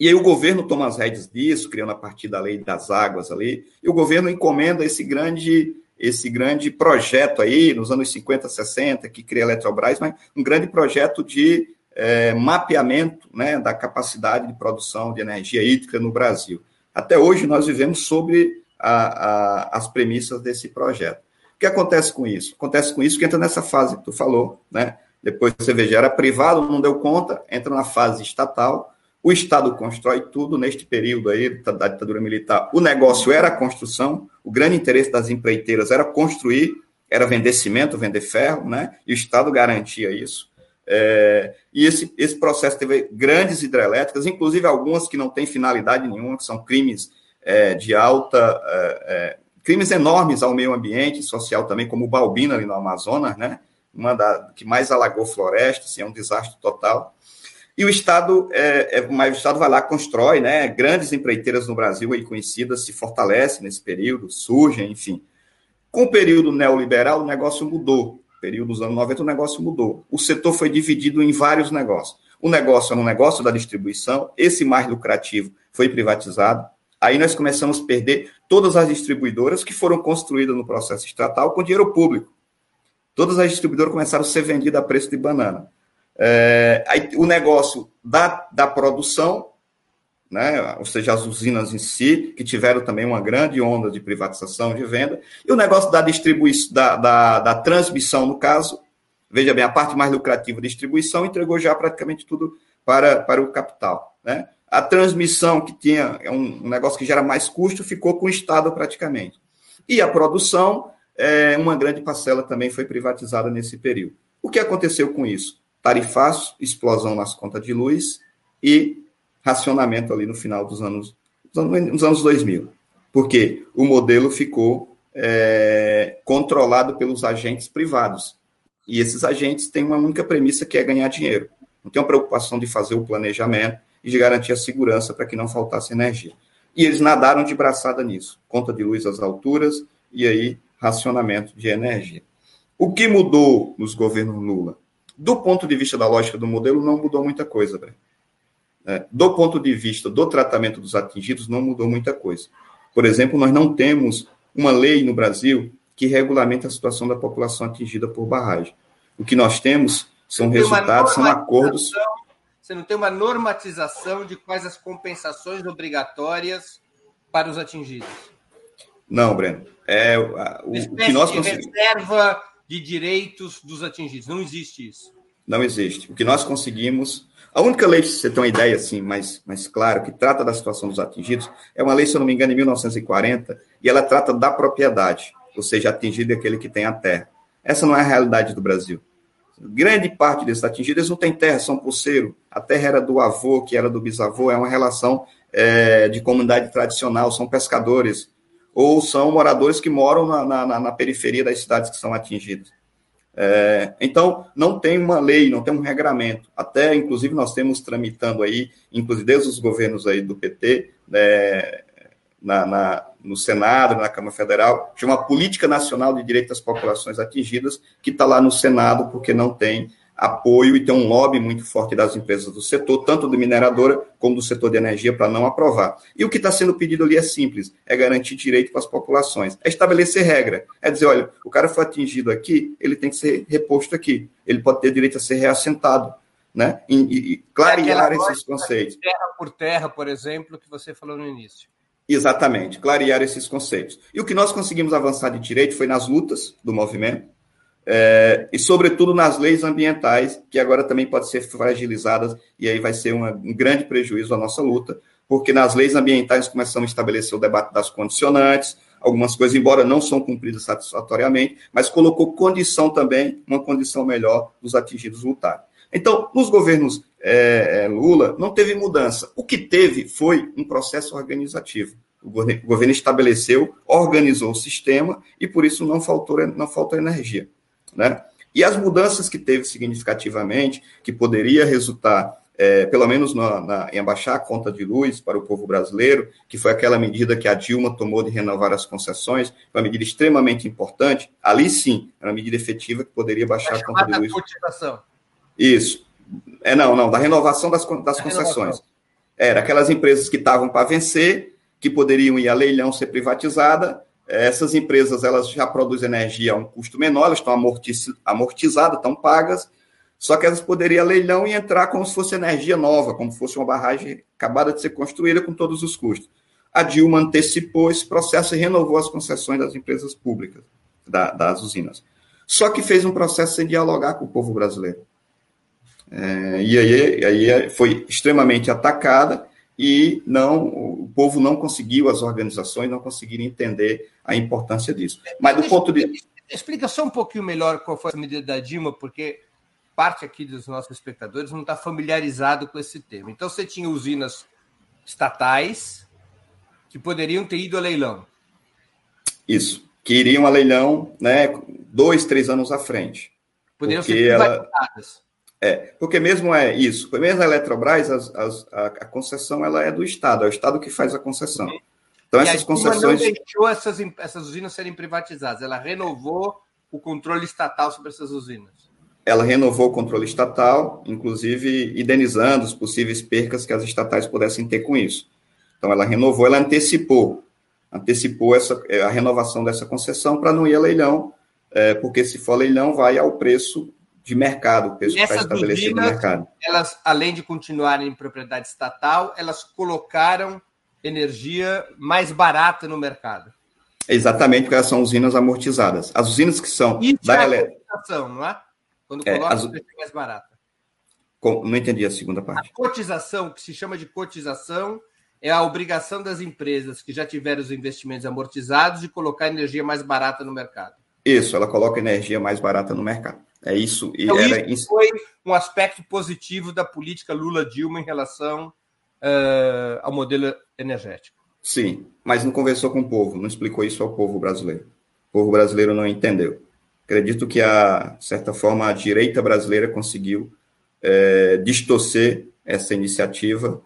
e aí o governo toma as rédeas disso, criando a partir da lei das águas ali, e o governo encomenda esse grande esse grande projeto aí, nos anos 50, 60, que cria a Eletrobras, mas um grande projeto de é, mapeamento né, da capacidade de produção de energia hídrica no Brasil. Até hoje, nós vivemos sobre a, a, as premissas desse projeto. O que acontece com isso? Acontece com isso que entra nessa fase que tu falou, né? Depois você veja, era privado, não deu conta, entra na fase estatal, o Estado constrói tudo neste período aí da ditadura militar. O negócio era a construção, o grande interesse das empreiteiras era construir, era vender cimento, vender ferro, né? E o Estado garantia isso. É, e esse, esse processo teve grandes hidrelétricas, inclusive algumas que não têm finalidade nenhuma, que são crimes é, de alta. É, é crimes enormes ao meio ambiente social também, como o Balbina ali no Amazonas, né? Uma da, que mais alagou floresta, assim, é um desastre total. E o Estado, é, é, mas o Estado vai lá, constrói, né? Grandes empreiteiras no Brasil aí conhecidas se fortalecem nesse período, surgem, enfim. Com o período neoliberal, o negócio mudou. No período dos anos 90, o negócio mudou. O setor foi dividido em vários negócios. O negócio era um negócio da distribuição, esse mais lucrativo foi privatizado. Aí nós começamos a perder todas as distribuidoras que foram construídas no processo estatal com dinheiro público. Todas as distribuidoras começaram a ser vendidas a preço de banana. É, aí, o negócio da, da produção, né, ou seja, as usinas em si, que tiveram também uma grande onda de privatização de venda, e o negócio da distribuição, da, da, da transmissão, no caso, veja bem, a parte mais lucrativa, distribuição, entregou já praticamente tudo para, para o capital. Né? A transmissão, que tinha é um, um negócio que gera mais custo, ficou com o Estado praticamente. E a produção, é, uma grande parcela também foi privatizada nesse período. O que aconteceu com isso? Tarifaço, explosão nas contas de luz e racionamento ali no final dos anos, dos anos 2000. Porque o modelo ficou é, controlado pelos agentes privados. E esses agentes têm uma única premissa que é ganhar dinheiro. Não tem uma preocupação de fazer o planejamento e de garantir a segurança para que não faltasse energia. E eles nadaram de braçada nisso. Conta de luz às alturas e aí racionamento de energia. O que mudou nos governos Lula? Do ponto de vista da lógica do modelo, não mudou muita coisa, É, do ponto de vista do tratamento dos atingidos, não mudou muita coisa. Por exemplo, nós não temos uma lei no Brasil que regulamenta a situação da população atingida por barragem. O que nós temos são resultados, são acordos. Você não tem uma normatização de quais as compensações obrigatórias para os atingidos? Não, Breno. É, o, o que nós conseguimos. reserva de direitos dos atingidos. Não existe isso. Não existe. O que nós conseguimos. A única lei, se você tem uma ideia assim, mais, mais claro, que trata da situação dos atingidos, é uma lei, se eu não me engano, de 1940, e ela trata da propriedade, ou seja, atingido é aquele que tem a terra. Essa não é a realidade do Brasil. Grande parte desses atingidos não tem terra, são pulseiro. A terra era do avô, que era do bisavô, é uma relação é, de comunidade tradicional, são pescadores, ou são moradores que moram na, na, na periferia das cidades que são atingidas. É, então, não tem uma lei, não tem um regramento. Até, inclusive, nós temos tramitando aí, inclusive desde os governos aí do PT, né, na, na, no Senado, na Câmara Federal, chama Política Nacional de Direito das Populações Atingidas, que está lá no Senado, porque não tem apoio e tem um lobby muito forte das empresas do setor, tanto do mineradora como do setor de energia, para não aprovar. E o que está sendo pedido ali é simples: é garantir direito para as populações, é estabelecer regra. É dizer, olha, o cara foi atingido aqui, ele tem que ser reposto aqui, ele pode ter direito a ser reassentado. Né? E, e, e clarear é esses conceitos. Terra por terra, por exemplo, que você falou no início. Exatamente, clarear esses conceitos. E o que nós conseguimos avançar de direito foi nas lutas do movimento, é, e, sobretudo, nas leis ambientais, que agora também podem ser fragilizadas, e aí vai ser uma, um grande prejuízo à nossa luta, porque nas leis ambientais começamos a estabelecer o debate das condicionantes, algumas coisas, embora não são cumpridas satisfatoriamente, mas colocou condição também, uma condição melhor dos atingidos lutar. Então, nos governos é, Lula, não teve mudança. O que teve foi um processo organizativo. O governo estabeleceu, organizou o sistema e por isso não faltou, não faltou energia. Né? E as mudanças que teve significativamente, que poderia resultar, é, pelo menos na, na, em abaixar a conta de luz para o povo brasileiro, que foi aquela medida que a Dilma tomou de renovar as concessões, uma medida extremamente importante, ali sim, era uma medida efetiva que poderia baixar a conta de luz. Isso. É, não, não, da renovação das, das concessões. Renovação. Era aquelas empresas que estavam para vencer, que poderiam ir a leilão ser privatizada, essas empresas elas já produzem energia a um custo menor, elas estão amortizadas, estão pagas, só que elas poderiam leilão e entrar como se fosse energia nova, como se fosse uma barragem acabada de ser construída com todos os custos. A Dilma antecipou esse processo e renovou as concessões das empresas públicas, da, das usinas. Só que fez um processo sem dialogar com o povo brasileiro. É, e aí, aí foi extremamente atacada e não o povo não conseguiu, as organizações não conseguiram entender a importância disso. Mas do ponto de. Explica só um pouquinho melhor qual foi a medida da Dilma, porque parte aqui dos nossos espectadores não está familiarizado com esse tema. Então, você tinha usinas estatais que poderiam ter ido a leilão. Isso, que iriam a leilão né, dois, três anos à frente. Poderiam ser privatizadas. Ela... É, porque mesmo é isso, mesmo a Eletrobras, as, as, a, a, concessão ela é do Estado, é o Estado que faz a concessão. Então, e essas concessões. não deixou essas, essas usinas serem privatizadas, ela renovou o controle estatal sobre essas usinas. Ela renovou o controle estatal, inclusive indenizando as possíveis percas que as estatais pudessem ter com isso. Então, ela renovou, ela antecipou, antecipou essa, a renovação dessa concessão para não ir a leilão, é, porque se for leilão, vai ao preço de mercado, o preço está estabelecido no mercado. Elas, além de continuarem em propriedade estatal, elas colocaram energia mais barata no mercado. Exatamente, porque elas são usinas amortizadas. As usinas que são Isso da é cotização, não é? Quando é, coloca, as... mais barata. Com... Não entendi a segunda parte. A cotização, que se chama de cotização, é a obrigação das empresas que já tiveram os investimentos amortizados de colocar energia mais barata no mercado. Isso, ela coloca energia mais barata no mercado. É isso. Então, era... isso foi um aspecto positivo da política Lula-Dilma em relação uh, ao modelo energético. Sim, mas não conversou com o povo, não explicou isso ao povo brasileiro. O povo brasileiro não entendeu. Acredito que, a certa forma, a direita brasileira conseguiu é, distorcer essa iniciativa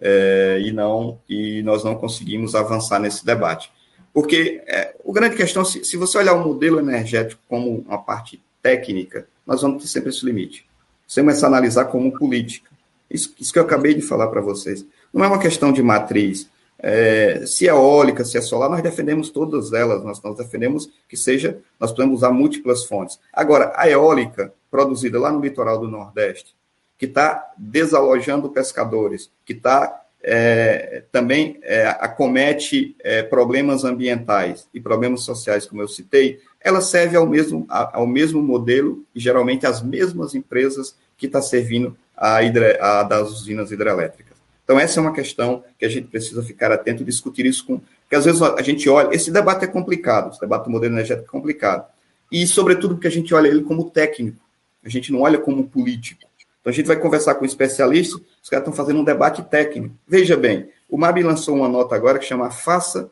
é, e não e nós não conseguimos avançar nesse debate. Porque é, o grande questão, se, se você olhar o modelo energético como uma parte técnica, nós vamos ter sempre esse limite. Você começa a analisar como política. Isso, isso que eu acabei de falar para vocês. Não é uma questão de matriz. É, se é eólica, se é solar, nós defendemos todas elas, nós, nós defendemos que seja, nós podemos usar múltiplas fontes. Agora, a eólica produzida lá no litoral do Nordeste, que está desalojando pescadores, que está é, também é, acomete é, problemas ambientais e problemas sociais, como eu citei, ela serve ao mesmo, ao mesmo modelo e geralmente às mesmas empresas que está servindo a, hidre, a, das usinas hidrelétricas. Então, essa é uma questão que a gente precisa ficar atento e discutir isso com. Porque às vezes a gente olha. Esse debate é complicado, esse debate do modelo energético é complicado. E, sobretudo, porque a gente olha ele como técnico, a gente não olha como político. Então, a gente vai conversar com um especialista, os caras estão fazendo um debate técnico. Veja bem, o MAB lançou uma nota agora que chama Faça,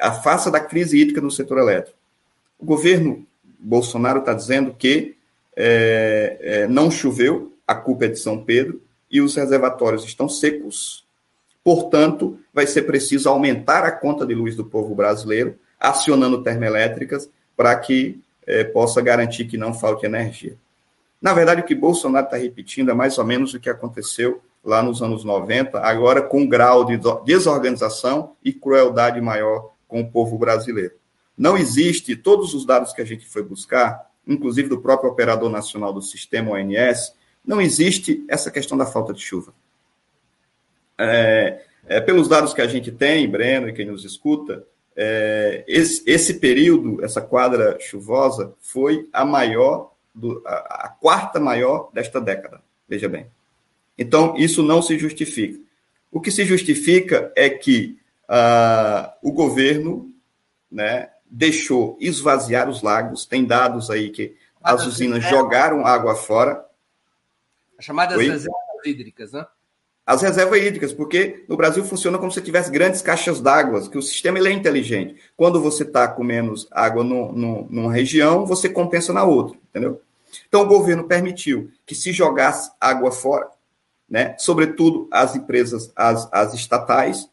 a Faça da Crise Hídrica no Setor Elétrico. O governo Bolsonaro está dizendo que é, é, não choveu, a culpa é de São Pedro, e os reservatórios estão secos. Portanto, vai ser preciso aumentar a conta de luz do povo brasileiro, acionando termoelétricas, para que é, possa garantir que não falte energia. Na verdade, o que Bolsonaro está repetindo é mais ou menos o que aconteceu lá nos anos 90, agora com um grau de desorganização e crueldade maior com o povo brasileiro. Não existe, todos os dados que a gente foi buscar, inclusive do próprio operador nacional do sistema ONS, não existe essa questão da falta de chuva. É, É, pelos dados que a gente tem, Breno e quem nos escuta, é, esse, esse, período, essa quadra chuvosa, foi a maior, do, a, a, quarta maior desta década. Veja bem. Então, isso não se justifica. O que se justifica é que uh, o governo né, deixou esvaziar os lagos, tem dados aí que as usinas jogaram água fora. As chamadas Oi? reservas hídricas, né? as reservas hídricas, porque no Brasil funciona como se tivesse grandes caixas d'água, que o sistema ele é inteligente. Quando você está com menos água no, no, numa região, você compensa na outra, entendeu? Então o governo permitiu que se jogasse água fora, né? sobretudo as empresas, as, as estatais,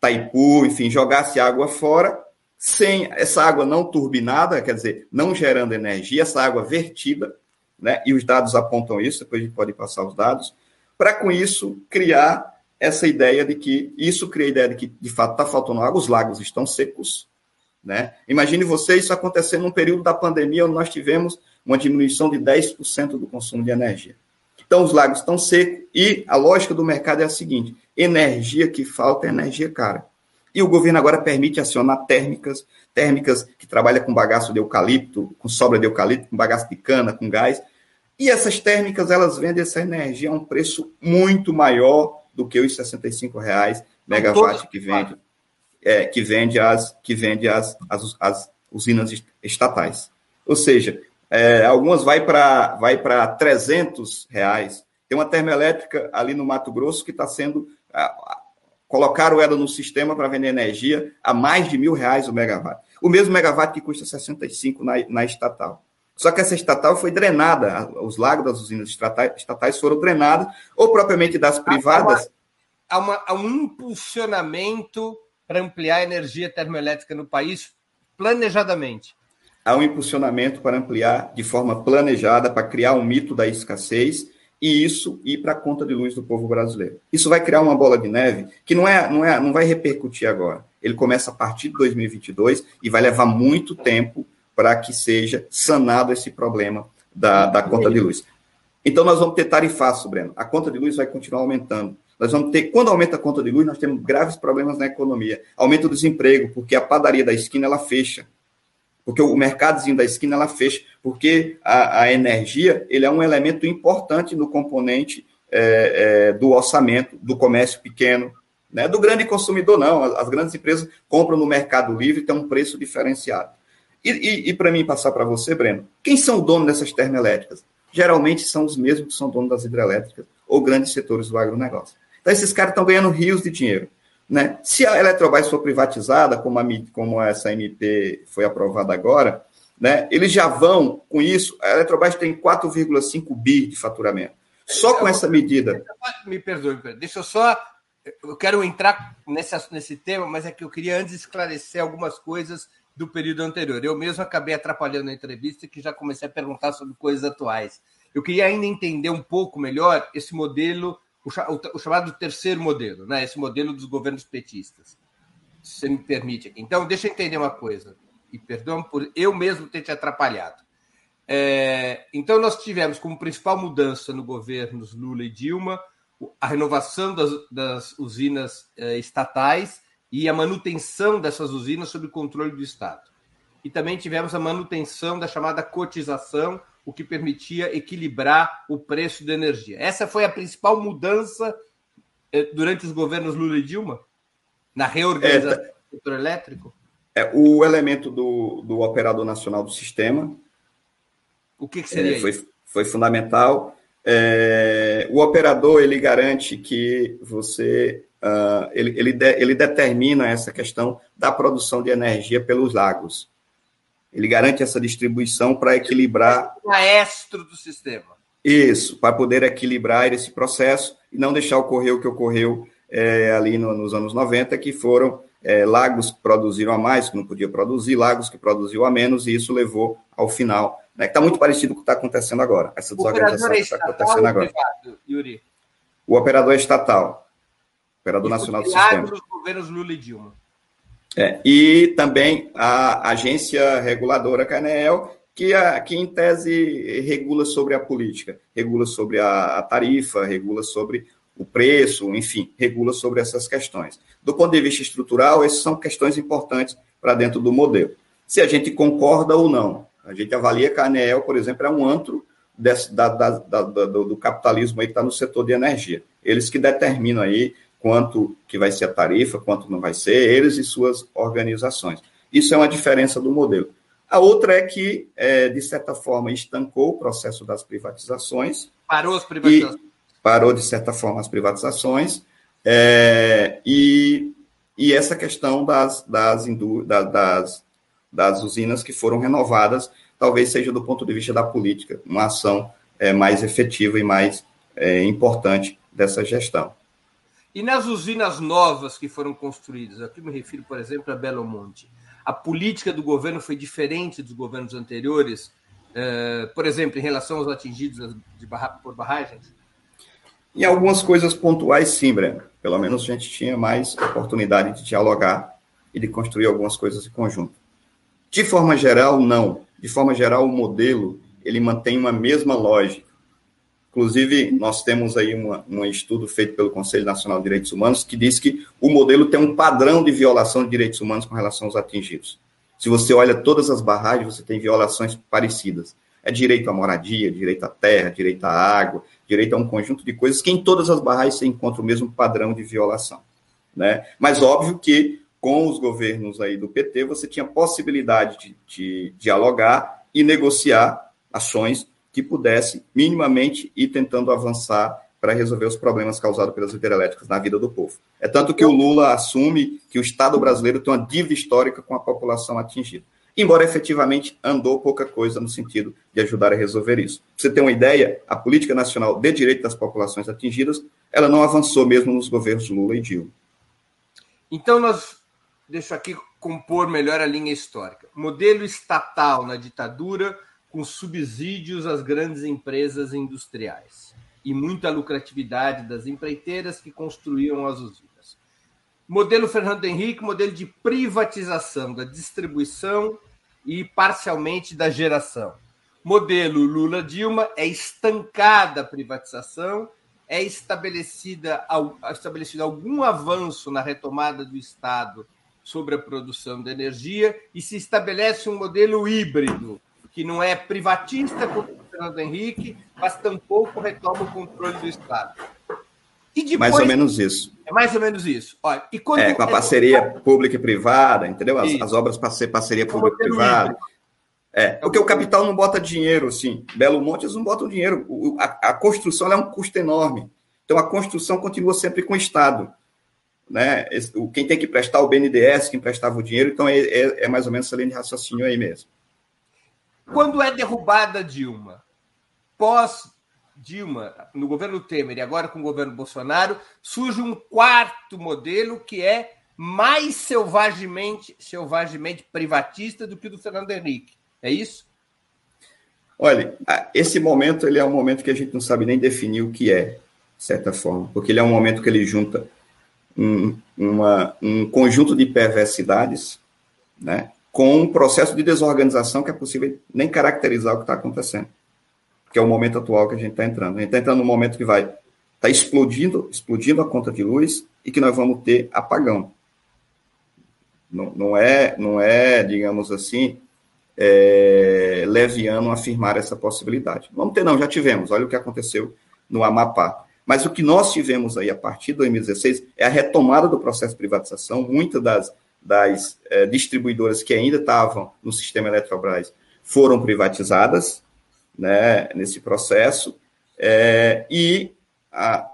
Taipu, enfim, jogasse água fora, sem essa água não turbinada, quer dizer, não gerando energia, essa água vertida, né? e os dados apontam isso, depois a gente pode passar os dados, para com isso criar essa ideia de que isso cria a ideia de que de fato está faltando água, os lagos estão secos, né? Imagine você isso acontecendo num período da pandemia onde nós tivemos uma diminuição de 10% do consumo de energia. Então os lagos estão secos e a lógica do mercado é a seguinte: energia que falta é energia cara. E o governo agora permite acionar térmicas, térmicas que trabalham com bagaço de eucalipto, com sobra de eucalipto, com bagaço de cana, com gás, e essas térmicas, elas vendem essa energia a um preço muito maior do que os 65 reais megawatt que vende, é, que vende as que vende as, as, as usinas estatais. Ou seja, é, algumas vai para vai para 300 reais. Tem uma termoelétrica ali no Mato Grosso que está sendo colocaram ela no sistema para vender energia a mais de mil reais o megawatt. O mesmo megawatt que custa 65 na, na estatal. Só que essa estatal foi drenada, os lagos das usinas estatais foram drenados, ou propriamente das privadas. Há, uma, há, uma, há um impulsionamento para ampliar a energia termoelétrica no país planejadamente. Há um impulsionamento para ampliar de forma planejada, para criar um mito da escassez e isso ir para a conta de luz do povo brasileiro. Isso vai criar uma bola de neve que não, é, não, é, não vai repercutir agora. Ele começa a partir de 2022 e vai levar muito tempo para que seja sanado esse problema da, da conta de luz. Então, nós vamos ter tarifaço, Breno. A conta de luz vai continuar aumentando. Nós vamos ter, quando aumenta a conta de luz, nós temos graves problemas na economia. Aumenta o desemprego, porque a padaria da esquina ela fecha. Porque o mercadozinho da esquina ela fecha. Porque a, a energia ele é um elemento importante no componente é, é, do orçamento do comércio pequeno, né? do grande consumidor, não. As, as grandes empresas compram no mercado livre tem um preço diferenciado. E, e, e para mim passar para você, Breno, quem são os donos dessas termoelétricas? Geralmente são os mesmos que são donos das hidrelétricas ou grandes setores do agronegócio. Então, esses caras estão ganhando rios de dinheiro. Né? Se a Eletrobras for privatizada, como, a, como essa MP foi aprovada agora, né, eles já vão com isso. A Eletrobras tem 4,5 bi de faturamento. Só com essa medida. Me perdoe, deixa eu só. Eu quero entrar nesse, nesse tema, mas é que eu queria antes esclarecer algumas coisas do período anterior. Eu mesmo acabei atrapalhando a entrevista que já comecei a perguntar sobre coisas atuais. Eu queria ainda entender um pouco melhor esse modelo, o, chamado terceiro modelo, né? esse modelo dos governos petistas. Se você me permite aqui. Então, deixa eu entender uma coisa, e perdão por eu mesmo ter te atrapalhado. É, então, nós tivemos como principal mudança no governo Lula e Dilma a renovação das, das usinas é, estatais e a manutenção dessas usinas sob controle do Estado. E também tivemos a manutenção da chamada cotização, o que permitia equilibrar o preço da energia. Essa foi a principal mudança eh, durante os governos Lula e Dilma, na reorganização é, do setor elétrico? É, o elemento do, do operador nacional do sistema. O que, que seria é, foi, foi fundamental. É, o operador ele garante que você uh, ele, ele, de, ele determina essa questão da produção de energia pelos lagos. Ele garante essa distribuição para equilibrar. O maestro do sistema. Isso, para poder equilibrar esse processo e não deixar ocorrer o que ocorreu é, ali no, nos anos 90, que foram é, lagos que produziram a mais, que não podia produzir, lagos que produziam a menos, e isso levou ao final. Né, que está muito parecido com o que está acontecendo agora, essa desorganização que está acontecendo agora. Privado, Yuri? O operador estatal. Operador Nacional do Sistema. dos governos Lula e Dilma. É, e também a agência reguladora Canel, que, a, que em tese regula sobre a política, regula sobre a, a tarifa, regula sobre o preço, enfim, regula sobre essas questões. Do ponto de vista estrutural, essas são questões importantes para dentro do modelo. Se a gente concorda ou não, a gente avalia que a ANEEL, por exemplo, é um antro desse, da, da, da, do, do, capitalismo aí que está no setor de energia. Eles que determinam aí quanto que vai ser a tarifa, quanto não vai ser, eles e suas organizações. Isso é uma diferença do modelo. A outra é que, é, de certa forma, estancou o processo das privatizações. Parou as privatizações. Parou, de certa forma, as privatizações. É, e, e essa questão das, das, das, das usinas que foram renovadas, talvez seja, do ponto de vista da política, uma ação é, mais efetiva e mais é, importante dessa gestão. E nas usinas novas que foram construídas, aqui me refiro, por exemplo, a Belo Monte, a política do governo foi diferente dos governos anteriores, uh, por exemplo, em relação aos atingidos por barragens? Em algumas coisas pontuais, sim, Breno. Pelo menos a gente tinha mais oportunidade de dialogar e de construir algumas coisas em conjunto. De forma geral, não. De forma geral, o modelo ele mantém uma mesma lógica. Inclusive, nós temos aí uma, um estudo feito pelo Conselho Nacional de Direitos Humanos que diz que o modelo tem um padrão de violação de direitos humanos com relação aos atingidos. Se você olha todas as barragens, você tem violações parecidas. É direito à moradia, direito à terra, direito à água, direito a um conjunto de coisas que em todas as barragens você encontra o mesmo padrão de violação. Né? Mas óbvio que com os governos aí do PT, você tinha possibilidade de, de dialogar e negociar ações que pudesse minimamente ir tentando avançar para resolver os problemas causados pelas hidrelétricas na vida do povo. É tanto que o Lula assume que o Estado brasileiro tem uma dívida histórica com a população atingida. Embora efetivamente andou pouca coisa no sentido de ajudar a resolver isso. Pra você ter uma ideia, a política nacional de direito das populações atingidas, ela não avançou mesmo nos governos Lula e Dilma. Então nós deixo aqui compor melhor a linha histórica. Modelo estatal na ditadura com subsídios às grandes empresas industriais e muita lucratividade das empreiteiras que construíam as usinas. Modelo Fernando Henrique, modelo de privatização da distribuição e parcialmente da geração. Modelo Lula Dilma é estancada a privatização, é estabelecida, estabelecido algum avanço na retomada do Estado sobre a produção de energia e se estabelece um modelo híbrido que não é privatista como o Fernando Henrique, mas tampouco retoma o controle do Estado. E depois, mais ou menos isso. É mais ou menos isso. Olha, e quando é, com a parceria é... pública e privada, entendeu? As, as obras para ser parceria pública e privada. É, porque o capital não bota dinheiro, assim. Belo Monte, eles não botam dinheiro. O, a, a, construção é um custo enorme. Então, a construção continua sempre com o Estado. Né? Quem tem que prestar o BNDES, quem prestava o dinheiro, então é, é, é mais ou menos essa linha de raciocínio aí mesmo. Quando é derrubada Dilma, pós Dilma, no governo Temer e agora com o governo Bolsonaro, surge um quarto modelo que é mais selvagemente, selvagemente privatista do que o do Fernando Henrique. É isso? Olha, esse momento ele é um momento que a gente não sabe nem definir o que é, de certa forma, porque ele é um momento que ele junta um, uma, um conjunto de perversidades, né? com um processo de desorganização que é possível nem caracterizar o que está acontecendo, que é o momento atual que a gente está entrando. A gente está entrando num momento que vai estar tá explodindo, explodindo a conta de luz e que nós vamos ter apagão. Não, não é, não é, digamos assim, é, leviano afirmar essa possibilidade. Vamos ter, não, já tivemos. Olha o que aconteceu no Amapá. Mas o que nós tivemos aí a partir de 2016 é a retomada do processo de privatização. Muitas das das eh, distribuidoras que ainda estavam no sistema Eletrobras foram privatizadas né, nesse processo, é, e a,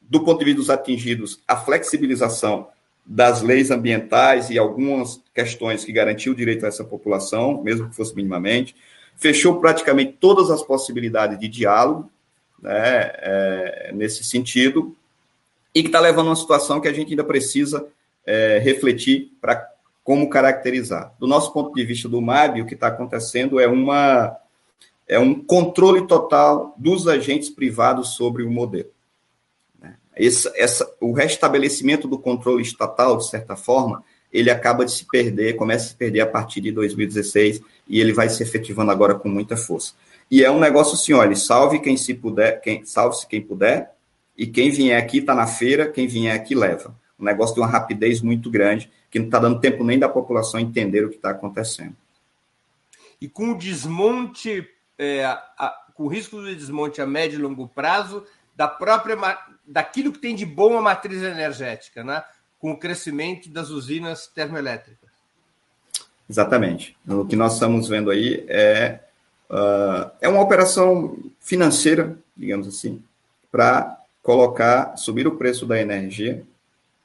do ponto de vista dos atingidos, a flexibilização das leis ambientais e algumas questões que garantiam o direito a essa população, mesmo que fosse minimamente, fechou praticamente todas as possibilidades de diálogo né, é, nesse sentido, e que está levando a uma situação que a gente ainda precisa é, refletir para como caracterizar. Do nosso ponto de vista do MAB, o que está acontecendo é uma é um controle total dos agentes privados sobre o modelo. Né? Esse, essa, o restabelecimento do controle estatal, de certa forma, ele acaba de se perder, começa a se perder a partir de 2016 e ele vai se efetivando agora com muita força. E é um negócio assim, olha, salve quem se puder, quem, salve-se quem puder, e quem vier aqui está na feira, quem vier aqui leva. Um negócio de uma rapidez muito grande, que não está dando tempo nem da população entender o que está acontecendo. E com o desmonte, é, a, com risco de desmonte a médio e longo prazo da própria daquilo que tem de bom a matriz energética, né? com o crescimento das usinas termoelétricas. Exatamente. O que nós estamos vendo aí é, uh, é uma operação financeira, digamos assim, para colocar, subir o preço da energia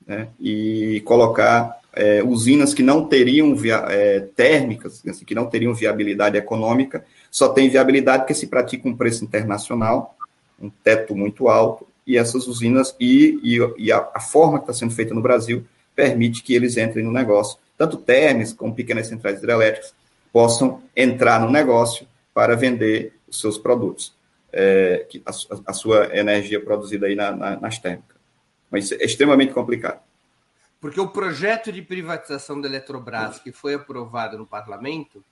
né, e colocar é, usinas que não teriam via, é, térmicas, assim, que não teriam viabilidade econômica, só tem viabilidade porque se pratica um preço internacional, um teto muito alto, e essas usinas e, e, e a, a, forma que está sendo feita no Brasil permite que eles entrem no negócio. Tanto térmicas como pequenas centrais hidrelétricas possam entrar no negócio para vender os seus produtos, é, a, a, sua energia produzida aí na, na, nas térmicas. Mas é extremamente complicado. Porque o projeto de privatização da Eletrobras, que foi aprovado no parlamento,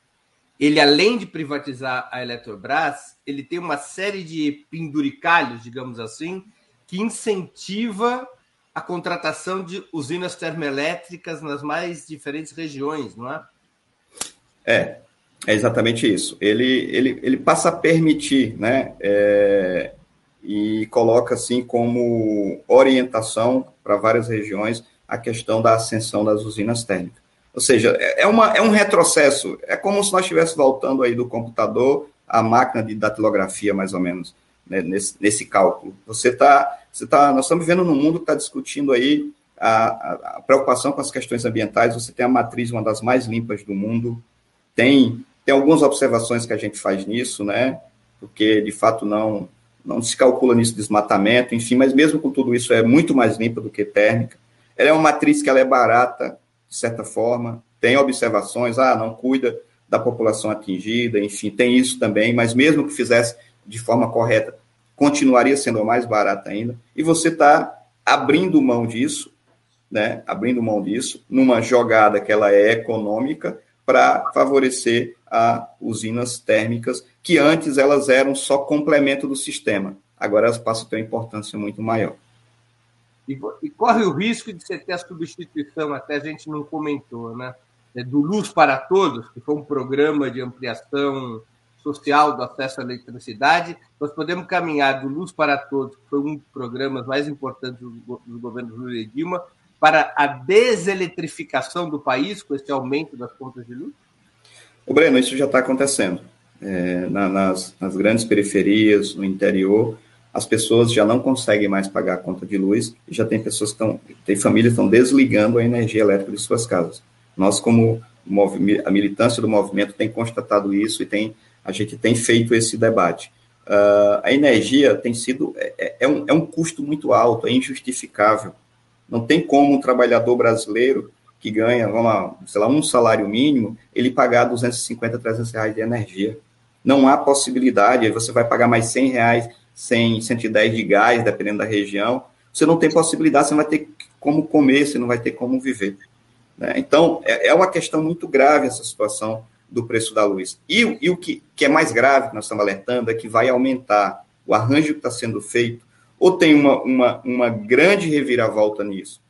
ele, além de privatizar a Eletrobras, ele tem uma série de penduricalhos, digamos assim, que incentiva a contratação de usinas termoelétricas nas mais diferentes regiões, não é? É, é exatamente isso. Ele, ele, ele passa a permitir, né, é, e coloca assim como orientação para várias regiões a questão da ascensão das usinas térmicas. Ou seja, é, é uma, é um retrocesso. É como se nós estivéssemos voltando aí do computador à máquina de datilografia, mais ou menos, né, nesse, nesse cálculo. Você está você tá, nós estamos vivendo num mundo que está discutindo aí a, a, preocupação com as questões ambientais. Você tem a matriz, uma das mais limpas do mundo. Tem, tem algumas observações que a gente faz nisso, né? Porque de fato não não se calcula nisso desmatamento, enfim. Mas mesmo com tudo isso é muito mais limpa do que térmica. Ela é uma matriz que ela é barata de certa forma. Tem observações, ah, não cuida da população atingida, enfim, tem isso também. Mas mesmo que fizesse de forma correta, continuaria sendo mais barata ainda, e você está abrindo mão disso, né, abrindo mão disso, numa jogada que ela é econômica, para favorecer a usinas térmicas, que antes elas eram só complemento do sistema, agora elas passam a ter uma importância muito maior. E, e corre o risco de você ter a substituição, até a gente não comentou, né, do Luz para Todos, que foi um programa de ampliação social do acesso à eletricidade, nós podemos caminhar do Luz para Todos, que foi um dos programas mais importantes dos governos Lula e Dilma, para a deseletrificação do país, com esse aumento das contas de luz? O Breno, isso já está acontecendo. É, na, nas, nas, grandes periferias, no interior, as pessoas já não conseguem mais pagar a conta de luz e já tem pessoas que estão, tem famílias que estão desligando a energia elétrica de suas casas. Nós, como a militância do movimento, tem constatado isso e tem a gente tem feito esse debate. Uh, a energia tem sido, é, é, é, um, é um custo muito alto, é injustificável. Não tem como um trabalhador brasileiro que ganha, vamos lá, sei lá, um salário mínimo, ele pagar 250, 300 reais de energia. Não há possibilidade, você vai pagar mais 100 reais, 100, 110 de gás, dependendo da região. Você não tem possibilidade, você não vai ter como comer, você não vai ter como viver. Né? Então, é, é uma questão muito grave essa situação do preço da luz. E, e o que, que, é mais grave, que nós estamos alertando, é que vai aumentar o arranjo que está sendo feito, ou tem uma, uma, uma grande reviravolta nisso,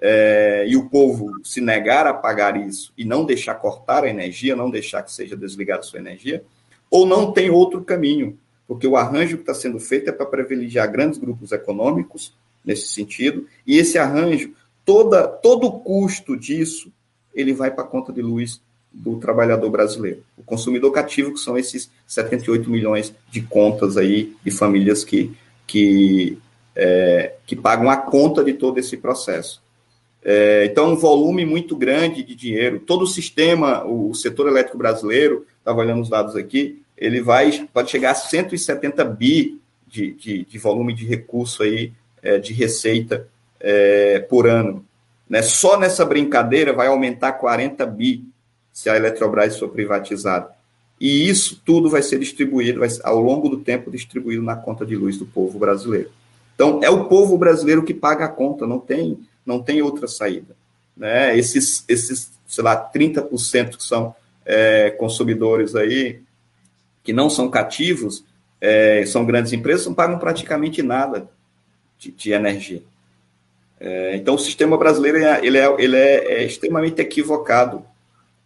é, e o povo se negar a pagar isso e não deixar cortar a energia, não deixar que seja desligada a sua energia, ou não tem outro caminho, porque o arranjo que está sendo feito é para privilegiar grandes grupos econômicos, nesse sentido, e esse arranjo, toda, todo o custo disso, ele vai para a conta de luz do trabalhador brasileiro. O consumidor cativo, que são esses 78 milhões de contas aí de famílias que, que, é, que pagam a conta de todo esse processo. É, então, um volume muito grande de dinheiro. Todo o sistema, o setor elétrico brasileiro, estava olhando os dados aqui, ele vai, pode chegar a 170 bi de, de, de volume de recurso aí, é, de receita é, por ano. Né? Só nessa brincadeira vai aumentar 40 bi se a Eletrobras for privatizada. E isso tudo vai ser distribuído, vai ao longo do tempo, distribuído na conta de luz do povo brasileiro. Então, é o povo brasileiro que paga a conta, não tem, não tem outra saída. Né? Esses, esses, sei lá, 30% que são é, consumidores aí, que não são cativos, é, são grandes empresas, não pagam praticamente nada de, de energia. É, então, o sistema brasileiro é, ele é, ele é, é, extremamente equivocado.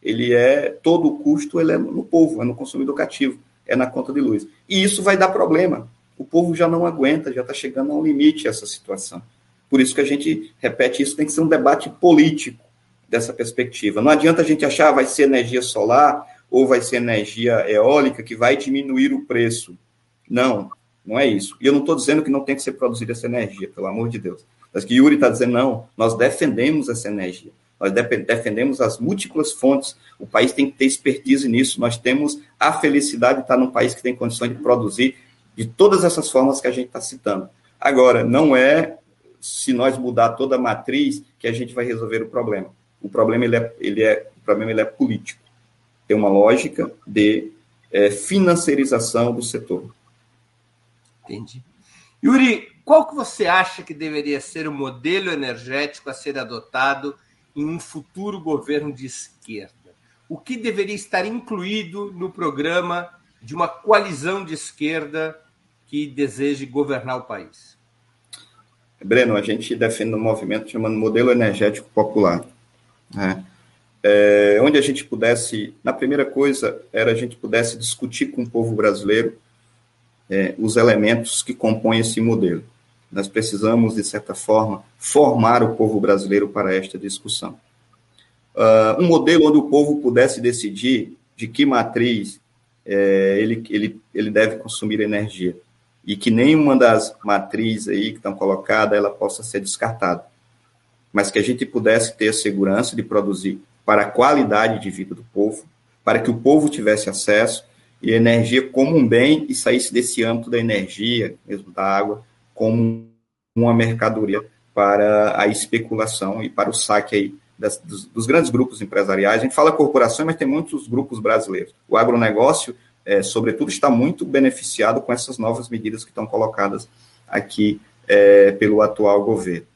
Ele é todo o custo ele é no povo, é no consumidor cativo, é na conta de luz. E isso vai dar problema. O povo já não aguenta, já está chegando a um limite essa situação. Por isso que a gente repete isso, tem que ser um debate político dessa perspectiva. Não adianta a gente achar vai ser energia solar ou vai ser energia eólica que vai diminuir o preço. Não, não é isso. E eu não estou dizendo que não tem que ser produzida essa energia, pelo amor de Deus. Mas que Yuri está dizendo, não, nós defendemos essa energia. Nós defendemos as múltiplas fontes. O país tem que ter expertise nisso. Nós temos a felicidade de estar num país que tem condições de produzir de todas essas formas que a gente está citando. Agora, não é se nós mudar toda a matriz que a gente vai resolver o problema. O problema ele é, ele é, o problema ele é político. Tem uma lógica de é, financiarização do setor. Entendi. Yuri, qual que você acha que deveria ser o modelo energético a ser adotado em um futuro governo de esquerda? O que deveria estar incluído no programa de uma coalizão de esquerda que deseje governar o país? Breno, a gente defende um movimento chamado Modelo Energético Popular. Né? É, onde a gente pudesse, na primeira coisa, era a gente pudesse discutir com o povo brasileiro é, os elementos que compõem esse modelo. Nós precisamos, de certa forma, formar o povo brasileiro para esta discussão. Uh, um modelo onde o povo pudesse decidir de que matriz é, ele, ele, ele deve consumir energia e que nenhuma das matrizes aí que estão colocadas ela possa ser descartada, mas que a gente pudesse ter a segurança de produzir para a qualidade de vida do povo, para que o povo tivesse acesso e energia como um bem e saísse desse âmbito da energia, mesmo da água, como uma mercadoria para a especulação e para o saque aí das, dos, dos, grandes grupos empresariais. A gente fala corporações, mas tem muitos grupos brasileiros. O agronegócio, é, sobretudo, está muito beneficiado com essas novas medidas que estão colocadas aqui é, pelo atual governo.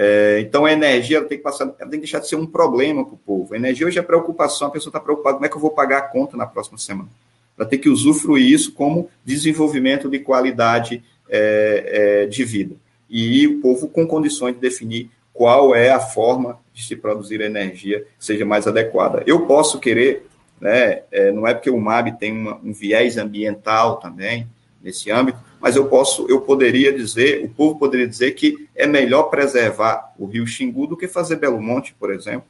É, então, a energia tem que passar, ela tem que deixar de ser um problema para o povo. A energia hoje é preocupação, a pessoa está preocupada como é que eu vou pagar a conta na próxima semana para ter que usufruir isso como desenvolvimento de qualidade é, é, de vida. E o povo com condições de definir qual é a forma de se produzir energia que seja mais adequada. Eu posso querer, né, é, não é porque o MAB tem uma, um viés ambiental também nesse âmbito, mas eu posso, eu poderia dizer, o povo poderia dizer que é melhor preservar o Rio Xingu do que fazer Belo Monte, por exemplo,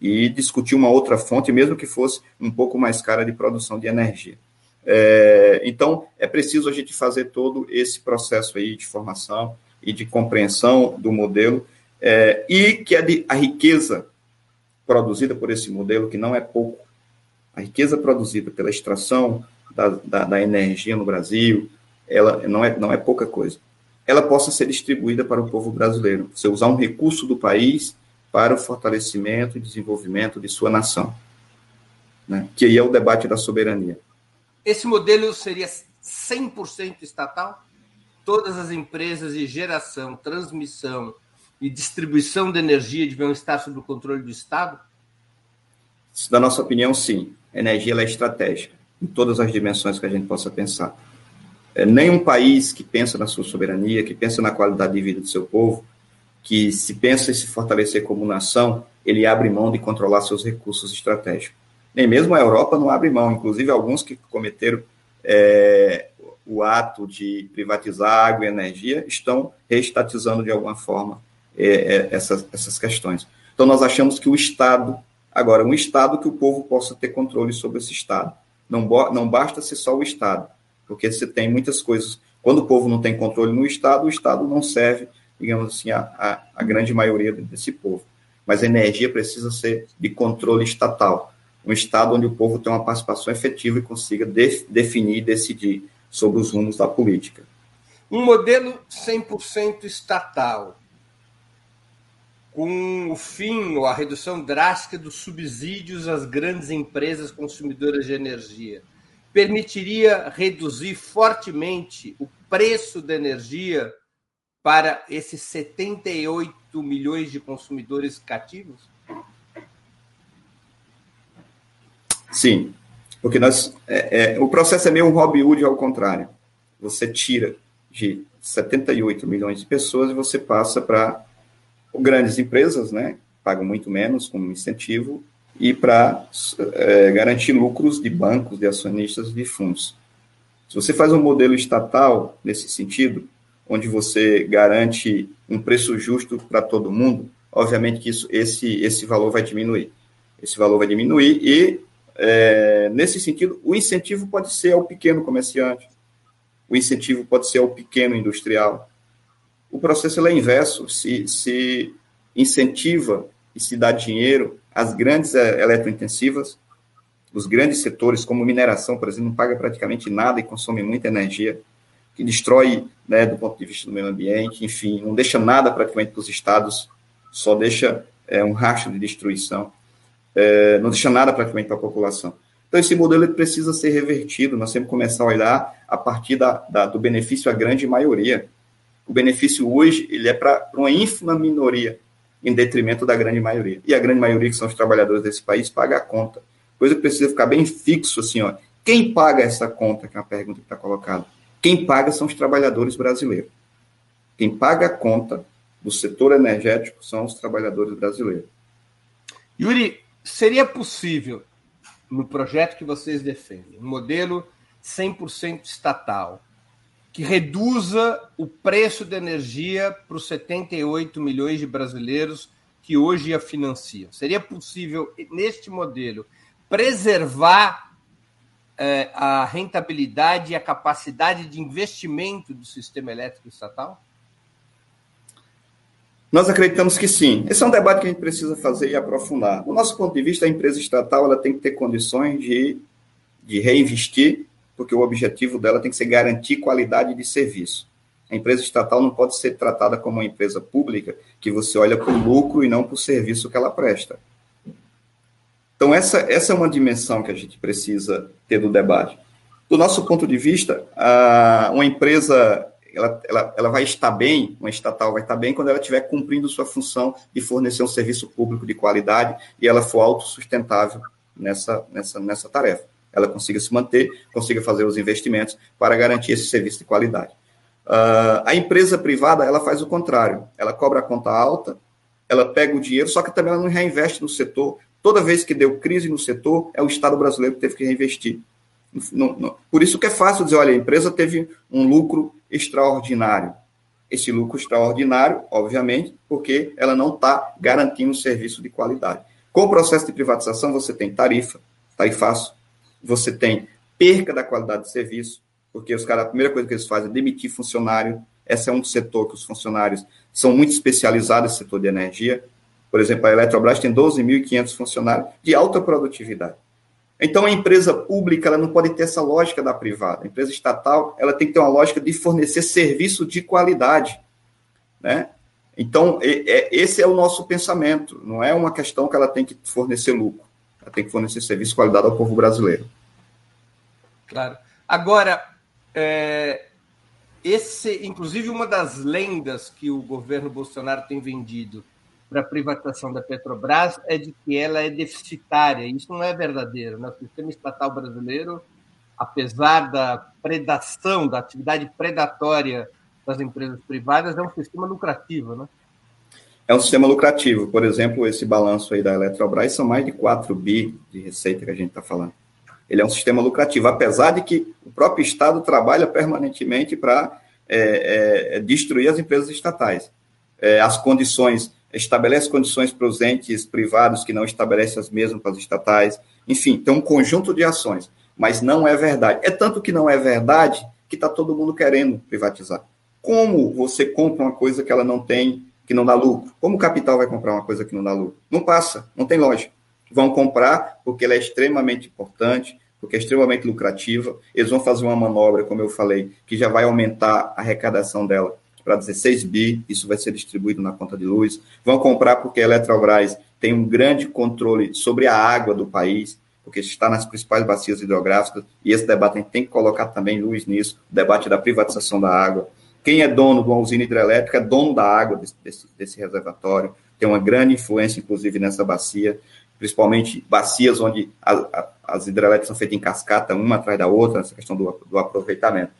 e discutir uma outra fonte, mesmo que fosse um pouco mais cara de produção de energia. É, então, é preciso a gente fazer todo esse processo aí de formação e de compreensão do modelo, é, e que a, de, a riqueza produzida por esse modelo, que não é pouco, a riqueza produzida pela extração da, da, da energia no Brasil, ela não é, não é pouca coisa. Ela possa ser distribuída para o povo brasileiro. Você usar um recurso do país para o fortalecimento e desenvolvimento de sua nação. Né? Que aí é o debate da soberania. Esse modelo seria 100% estatal? Todas as empresas de geração, transmissão e distribuição de energia deviam estar sob o controle do Estado? Na nossa opinião, sim. A energia é estratégica, em todas as dimensões que a gente possa pensar. É, nenhum país que pensa na sua soberania, que pensa na qualidade de vida do seu povo, que se pensa em se fortalecer como nação, ele abre mão de controlar seus recursos estratégicos. Nem mesmo a Europa não abre mão, inclusive alguns que cometeram é, o ato de privatizar água e energia estão reestatizando de alguma forma é, é, essas, essas questões. Então, nós achamos que o Estado, agora, um Estado que o povo possa ter controle sobre esse Estado. Não, não basta ser só o Estado, porque você tem muitas coisas. Quando o povo não tem controle no Estado, o Estado não serve digamos assim, a, a, a grande maioria desse povo. Mas a energia precisa ser de controle estatal, um Estado onde o povo tem uma participação efetiva e consiga de, definir e decidir sobre os rumos da política. Um modelo 100% estatal, com o fim ou a redução drástica dos subsídios às grandes empresas consumidoras de energia, permitiria reduzir fortemente o preço da energia para esses 78 milhões de consumidores cativos? Sim, porque nós, é, é, o processo é meio um Robin Hood ao contrário. Você tira de 78 milhões de pessoas e você passa para grandes empresas, né? Pagam muito menos como incentivo e para é, garantir lucros de bancos, de acionistas de fundos. Se você faz um modelo estatal nesse sentido, onde você garante um preço justo para todo mundo, obviamente que isso, esse, esse valor vai diminuir. Esse valor vai diminuir e, é, nesse sentido, o incentivo pode ser ao pequeno comerciante, o incentivo pode ser ao pequeno industrial. O processo é inverso, se, se incentiva e se dá dinheiro às grandes é, eletrointensivas, os grandes setores, como mineração, por exemplo, não paga praticamente nada e consome muita energia, que destrói, né, do ponto de vista do meio ambiente, enfim, não deixa nada praticamente para os estados, só deixa é, um rastro de destruição, é, não deixa nada praticamente para a população. Então, esse modelo precisa ser revertido, nós temos que começar a olhar a partir da, da, do benefício à grande maioria. O benefício hoje ele é para uma ínfima minoria, em detrimento da grande maioria. E a grande maioria, que são os trabalhadores desse país, paga a conta. Coisa que precisa ficar bem fixo assim, ó. Quem paga essa conta, que é uma pergunta que está colocada? Quem paga são os trabalhadores brasileiros. Quem paga a conta do setor energético são os trabalhadores brasileiros. Yuri, seria possível, no projeto que vocês defendem, um modelo 100% estatal, que reduza o preço da energia para os 78 milhões de brasileiros que hoje a financiam. Seria possível, neste modelo, preservar é, a rentabilidade e a capacidade de investimento do sistema elétrico estatal? Nós acreditamos que sim. Esse é um debate que a gente precisa fazer e aprofundar. Do nosso ponto de vista, a empresa estatal ela tem que ter condições de, de reinvestir porque o objetivo dela tem que ser garantir qualidade de serviço. A empresa estatal não pode ser tratada como uma empresa pública que você olha para o lucro e não para o serviço que ela presta. Então, essa, essa é uma dimensão que a gente precisa ter do debate. Do nosso ponto de vista, a, uma empresa ela, ela, ela vai estar bem, uma estatal vai estar bem quando ela estiver cumprindo sua função de fornecer um serviço público de qualidade e ela for autossustentável nessa, nessa, nessa tarefa ela consiga se manter, consiga fazer os investimentos para garantir esse serviço de qualidade. Uh, a empresa privada, ela faz o contrário, ela cobra a conta alta, ela pega o dinheiro, só que também ela não reinveste no setor. Toda vez que deu crise no setor, é o Estado brasileiro que teve que reinvestir. Por isso que é fácil dizer, olha, a empresa teve um lucro extraordinário. Esse lucro extraordinário, obviamente, porque ela não está garantindo serviço de qualidade. Com o processo de privatização, você tem tarifa, tarifaço, você tem perca da qualidade de serviço, porque os caras, a primeira coisa que eles fazem é demitir funcionário. Esse é um setor que os funcionários são muito especializados no setor de energia. Por exemplo, a Eletrobras tem 12.500 funcionários de alta produtividade. Então, a empresa pública ela não pode ter essa lógica da privada. A empresa estatal ela tem que ter uma lógica de fornecer serviço de qualidade. Né? Então, esse é o nosso pensamento. Não é uma questão que ela tem que fornecer lucro. Tem que fornecer serviço de qualidade ao povo brasileiro. Claro. Agora, é, esse, inclusive, uma das lendas que o governo Bolsonaro tem vendido para a privatização da Petrobras é de que ela é deficitária. Isso não é verdadeiro. Né? O sistema estatal brasileiro, apesar da predação, da atividade predatória das empresas privadas, é um sistema lucrativo, né? É um sistema lucrativo. Por exemplo, esse balanço aí da Eletrobras são mais de 4 bi de receita que a gente está falando. Ele é um sistema lucrativo, apesar de que o próprio Estado trabalha permanentemente para é, é, destruir as empresas estatais. É, as condições, estabelece condições para os entes privados que não estabelecem as mesmas para as estatais. Enfim, tem um conjunto de ações, mas não é verdade. É tanto que não é verdade que está todo mundo querendo privatizar. Como você compra uma coisa que ela não tem que não dá lucro. Como o capital vai comprar uma coisa que não dá lucro? Não passa, não tem lógica. Vão comprar porque ela é extremamente importante, porque é extremamente lucrativa. Eles vão fazer uma manobra, como eu falei, que já vai aumentar a arrecadação dela para 16 bi, isso vai ser distribuído na conta de luz. Vão comprar porque a Eletrobras tem um grande controle sobre a água do país, porque está nas principais bacias hidrográficas, e esse debate a gente tem que colocar também luz nisso, o debate da privatização da água. Quem é dono de uma usina hidrelétrica é dono da água desse, desse, desse reservatório, tem uma grande influência, inclusive, nessa bacia, principalmente bacias onde a, a, as hidrelétricas são feitas em cascata, uma atrás da outra, nessa questão do, do aproveitamento.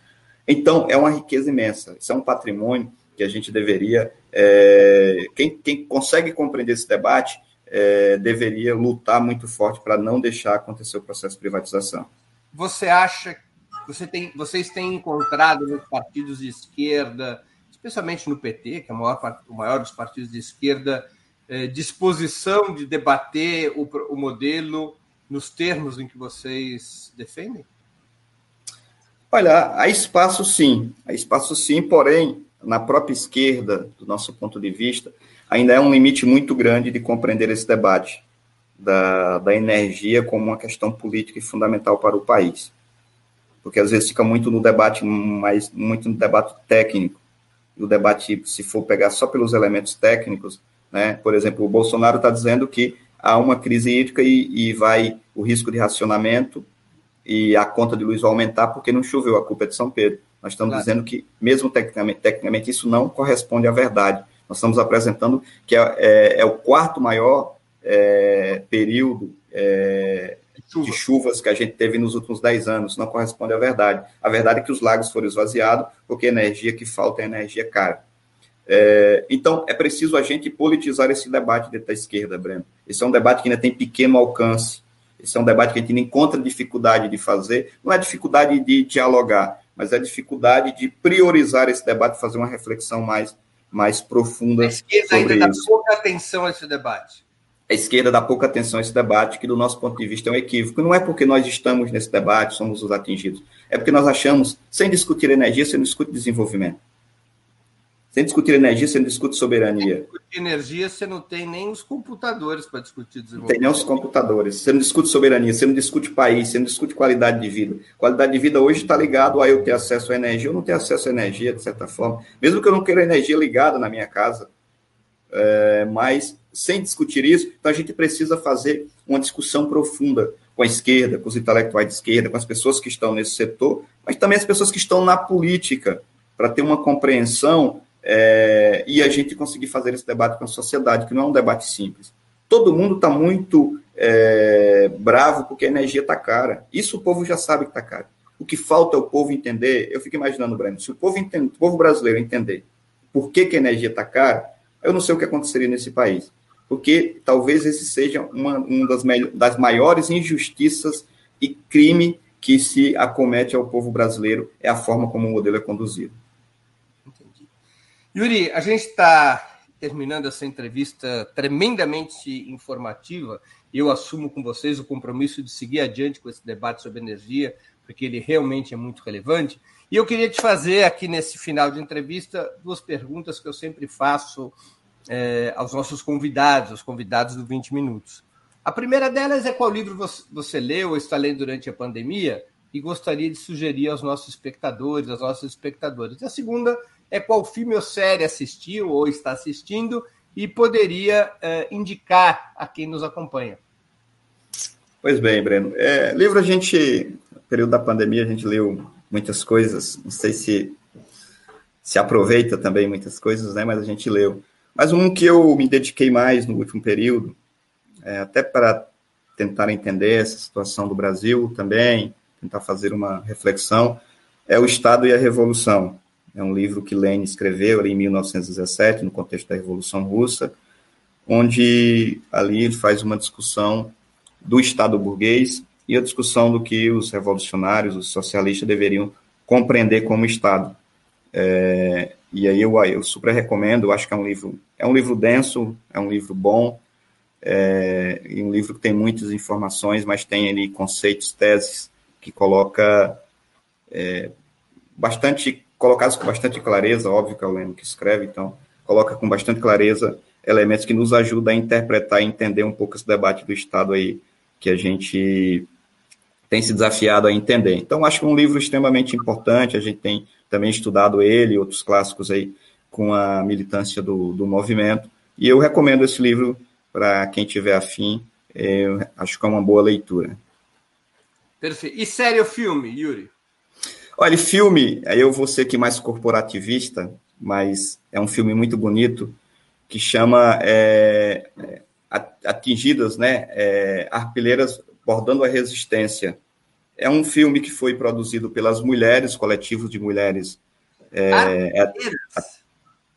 Então, é uma riqueza imensa. Isso é um patrimônio que a gente deveria. É, quem, quem consegue compreender esse debate é, deveria lutar muito forte para não deixar acontecer o processo de privatização. Você acha você tem, vocês têm encontrado nos partidos de esquerda, especialmente no PT, que é o maior, o maior dos partidos de esquerda, é, disposição de debater o, o modelo nos termos em que vocês defendem? Olha, há espaço sim, há espaço sim, porém, na própria esquerda, do nosso ponto de vista, ainda é um limite muito grande de compreender esse debate da, da energia como uma questão política e fundamental para o país. Porque às vezes fica muito no debate, mais, muito no debate técnico. E o debate, se for pegar só pelos elementos técnicos, né, por exemplo, o Bolsonaro está dizendo que há uma crise hídrica e, e vai o risco de racionamento e a conta de luz vai aumentar porque não choveu, a culpa é de São Pedro. Nós estamos claro. dizendo que, mesmo tecnicamente, tecnicamente, isso não corresponde à verdade. Nós estamos apresentando que é, é, é o quarto maior é, período é. De chuvas que a gente teve nos últimos 10 anos. Não corresponde à verdade. A verdade é que os lagos foram esvaziados porque a energia que falta é energia cara. É, então, é preciso a gente politizar esse debate dentro da esquerda, Breno. Esse é um debate que ainda tem pequeno alcance. Esse é um debate que a gente encontra dificuldade de fazer. Não é dificuldade de dialogar, mas é dificuldade de priorizar esse debate, fazer uma reflexão mais, mais profunda. A esquerda ainda dá pouca atenção a esse debate. A esquerda dá pouca atenção a esse debate, que do nosso ponto de vista é um equívoco. Não é porque nós estamos nesse debate, somos os atingidos. É porque nós achamos, sem discutir energia, você não discute desenvolvimento. Sem discutir energia, você não discute soberania. Sem discutir energia, você não tem nem os computadores para discutir desenvolvimento. Não tem nem os computadores. Você não discute soberania, você não discute país, você não discute qualidade de vida. Qualidade de vida hoje está ligado a eu ter acesso à energia ou não ter acesso à energia, de certa forma. Mesmo que eu não queira energia ligada na minha casa. É, mas, sem discutir isso, então a gente precisa fazer uma discussão profunda com a esquerda, com os intelectuais de esquerda, com as pessoas que estão nesse setor, mas também as pessoas que estão na política, para ter uma compreensão é, e a gente conseguir fazer esse debate com a sociedade, que não é um debate simples. Todo mundo está muito é, bravo porque a energia está cara. Isso o povo já sabe que está cara. O que falta é o povo entender. Eu fico imaginando, Breno, se o povo, entende, o povo brasileiro entender por que, que a energia está cara, eu não sei o que aconteceria nesse país. Porque talvez esse seja uma, uma das, das maiores injustiças e crime que se acomete ao povo brasileiro é a forma como o modelo é conduzido. Yuri, a gente está terminando essa entrevista tremendamente informativa. Eu assumo com vocês o compromisso de seguir adiante com esse debate sobre energia, porque ele realmente é muito relevante. E eu queria te fazer aqui nesse final de entrevista duas perguntas que eu sempre faço é, aos nossos convidados, os convidados do 20 Minutos. A primeira delas é qual livro você leu ou está lendo durante a pandemia e gostaria de sugerir aos nossos espectadores, às nossas espectadoras. E a segunda é qual filme ou série assistiu ou está assistindo e poderia é, indicar a quem nos acompanha. Pois bem, Breno. É, livro a gente, no período da pandemia, a gente leu muitas coisas. Não sei se se aproveita também muitas coisas, né? Mas a gente leu. Mas um que eu me dediquei mais no último período, é, até para tentar entender essa situação do Brasil também, tentar fazer uma reflexão, é O Estado e a Revolução, é um livro que Lenin escreveu em 1917, no contexto da Revolução Russa, onde ali ele faz uma discussão do Estado burguês e a discussão do que os revolucionários, os socialistas deveriam compreender como Estado. É, e aí eu, eu super recomendo, eu acho que é um livro, é um livro denso, é um livro bom, é, e um livro que tem muitas informações, mas tem ali conceitos, teses, que coloca é, bastante colocados com bastante clareza, óbvio que é o Leno que escreve, então coloca com bastante clareza elementos que nos ajudam a interpretar e entender um pouco esse debate do Estado aí que a gente tem se desafiado a entender. Então, acho que é um livro extremamente importante, a gente tem também estudado ele e outros clássicos aí com a militância do, do movimento, e eu recomendo esse livro para quem tiver afim, eu acho que é uma boa leitura. Perfeito. E série ou filme, Yuri? Olha, filme, aí eu vou ser aqui mais corporativista, mas é um filme muito bonito, que chama é, Atingidas, né? É, Arpileiras Bordando a Resistência. É um filme que foi produzido pelas mulheres, coletivos de mulheres é, é,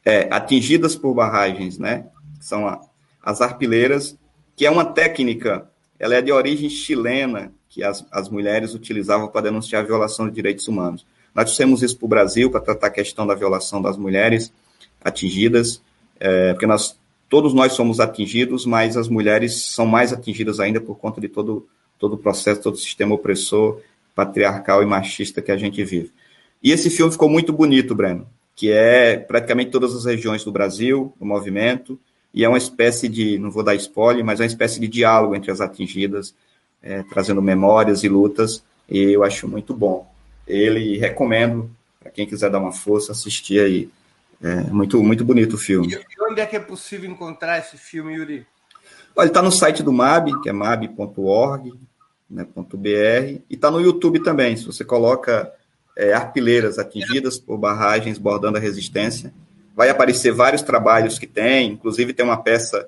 é, atingidas por barragens, né? São a, as arpileiras, que é uma técnica, ela é de origem chilena, que as, as mulheres utilizavam para denunciar a violação de direitos humanos. Nós trouxemos isso para o Brasil para tratar a questão da violação das mulheres atingidas, é, porque nós todos nós somos atingidos, mas as mulheres são mais atingidas ainda por conta de todo, todo o processo, todo o sistema opressor, patriarcal e machista que a gente vive. E esse filme ficou muito bonito, Breno, que é praticamente todas as regiões do Brasil, o movimento, e é uma espécie de, não vou dar spoiler, mas é uma espécie de diálogo entre as atingidas, é, trazendo memórias e lutas, e eu acho muito bom. Ele recomendo, para quem quiser dar uma força, assistir aí. É muito, muito bonito o filme. E onde é que é possível encontrar esse filme, Yuri? Olha, ele está no site do MAB, que é mab.org, né, .br, e está no YouTube também. Se você coloca é, arpileiras atingidas por barragens bordando a resistência, vai aparecer vários trabalhos que tem, inclusive tem uma peça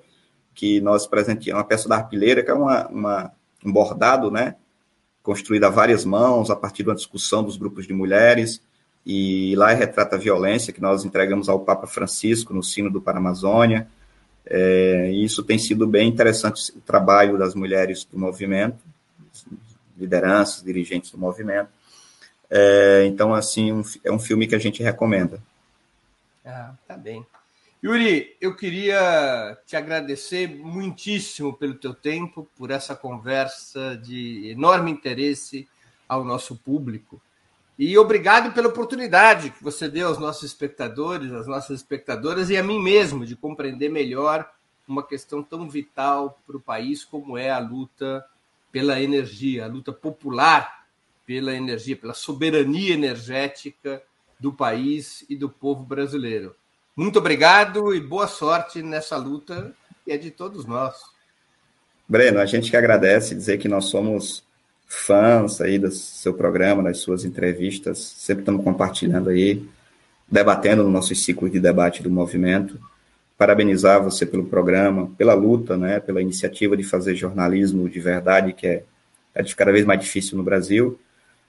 que nós presenteamos, uma peça da arpileira, que é uma, uma, um bordado, né, construído a várias mãos, a partir de uma discussão dos grupos de mulheres, e lá retrata a violência que nós entregamos ao Papa Francisco no Sino do Paramazônia. É, e isso tem sido bem interessante o trabalho das mulheres do movimento, lideranças, dirigentes do movimento. É, então, assim, um, é um filme que a gente recomenda. Ah, tá bem. Yuri, eu queria te agradecer muitíssimo pelo teu tempo, por essa conversa de enorme interesse ao nosso público. E obrigado pela oportunidade que você deu aos nossos espectadores, às nossas espectadoras e a mim mesmo de compreender melhor uma questão tão vital para o país como é a luta pela energia, a luta popular pela energia, pela soberania energética do país e do povo brasileiro. Muito obrigado e boa sorte nessa luta que é de todos nós. Breno, a gente que agradece dizer que nós somos fãs aí do seu programa, das suas entrevistas, sempre estamos compartilhando aí, debatendo no nosso ciclo de debate do movimento. Parabenizar você pelo programa, pela luta, né, pela iniciativa de fazer jornalismo de verdade, que é, é cada vez mais difícil no Brasil.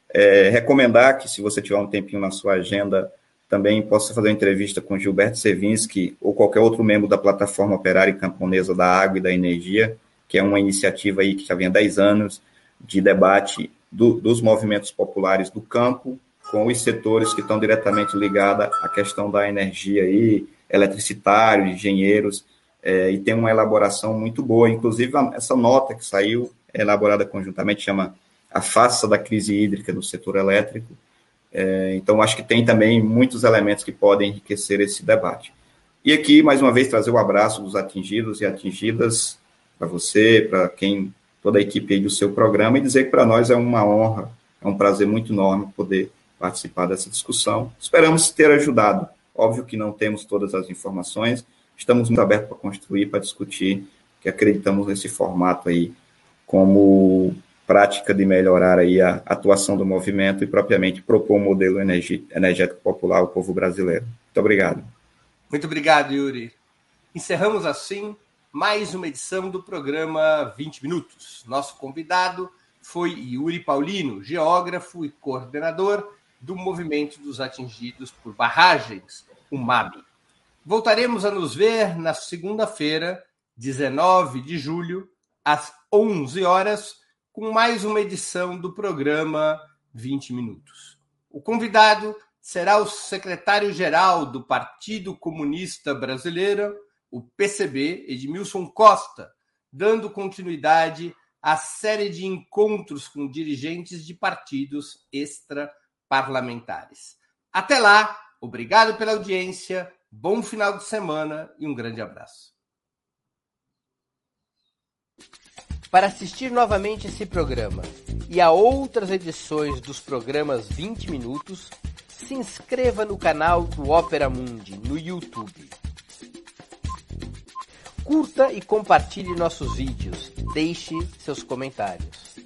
É, recomendar que, se você tiver um tempinho na sua agenda, também possa fazer uma entrevista com Gilberto Sevinski ou qualquer outro membro da plataforma operária camponesa da água e da energia, que é uma iniciativa aí que já vem há 10 anos, de debate do, dos movimentos populares do campo com os setores que estão diretamente ligados à questão da energia aí, eletricitários, engenheiros, é, e tem uma elaboração muito boa. Inclusive, essa nota que saiu, é elaborada conjuntamente, chama A Faça da Crise Hídrica do Setor Elétrico. É, então, acho que tem também muitos elementos que podem enriquecer esse debate. E aqui, mais uma vez, trazer o abraço dos atingidos e atingidas para você, para quem toda a equipe aí do seu programa e dizer que para nós é uma honra, é um prazer muito enorme poder participar dessa discussão. Esperamos ter ajudado. Óbvio que não temos todas as informações, estamos muito abertos para construir, para discutir, que acreditamos nesse formato aí como prática de melhorar aí a atuação do movimento e propriamente propor um modelo energético popular ao povo brasileiro. Muito obrigado. Muito obrigado, Yuri. Encerramos assim mais uma edição do programa 20 Minutos. Nosso convidado foi Yuri Paulino, geógrafo e coordenador do Movimento dos Atingidos por Barragens, o MAB. Voltaremos a nos ver na segunda-feira, 19 de julho, às 11 horas, com mais uma edição do programa 20 Minutos. O convidado será o secretário-geral do Partido Comunista Brasileiro, o PCB, Edmilson Costa, dando continuidade à série de encontros com dirigentes de partidos extraparlamentares. Até lá, obrigado pela audiência, bom final de semana e um grande abraço. Para assistir novamente esse programa e a outras edições dos programas 20 Minutos, se inscreva no canal do Opera Mundi no YouTube. Curta e compartilhe nossos vídeos. Deixe seus comentários.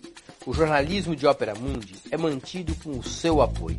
O jornalismo de Ópera Mundi é mantido com o seu apoio.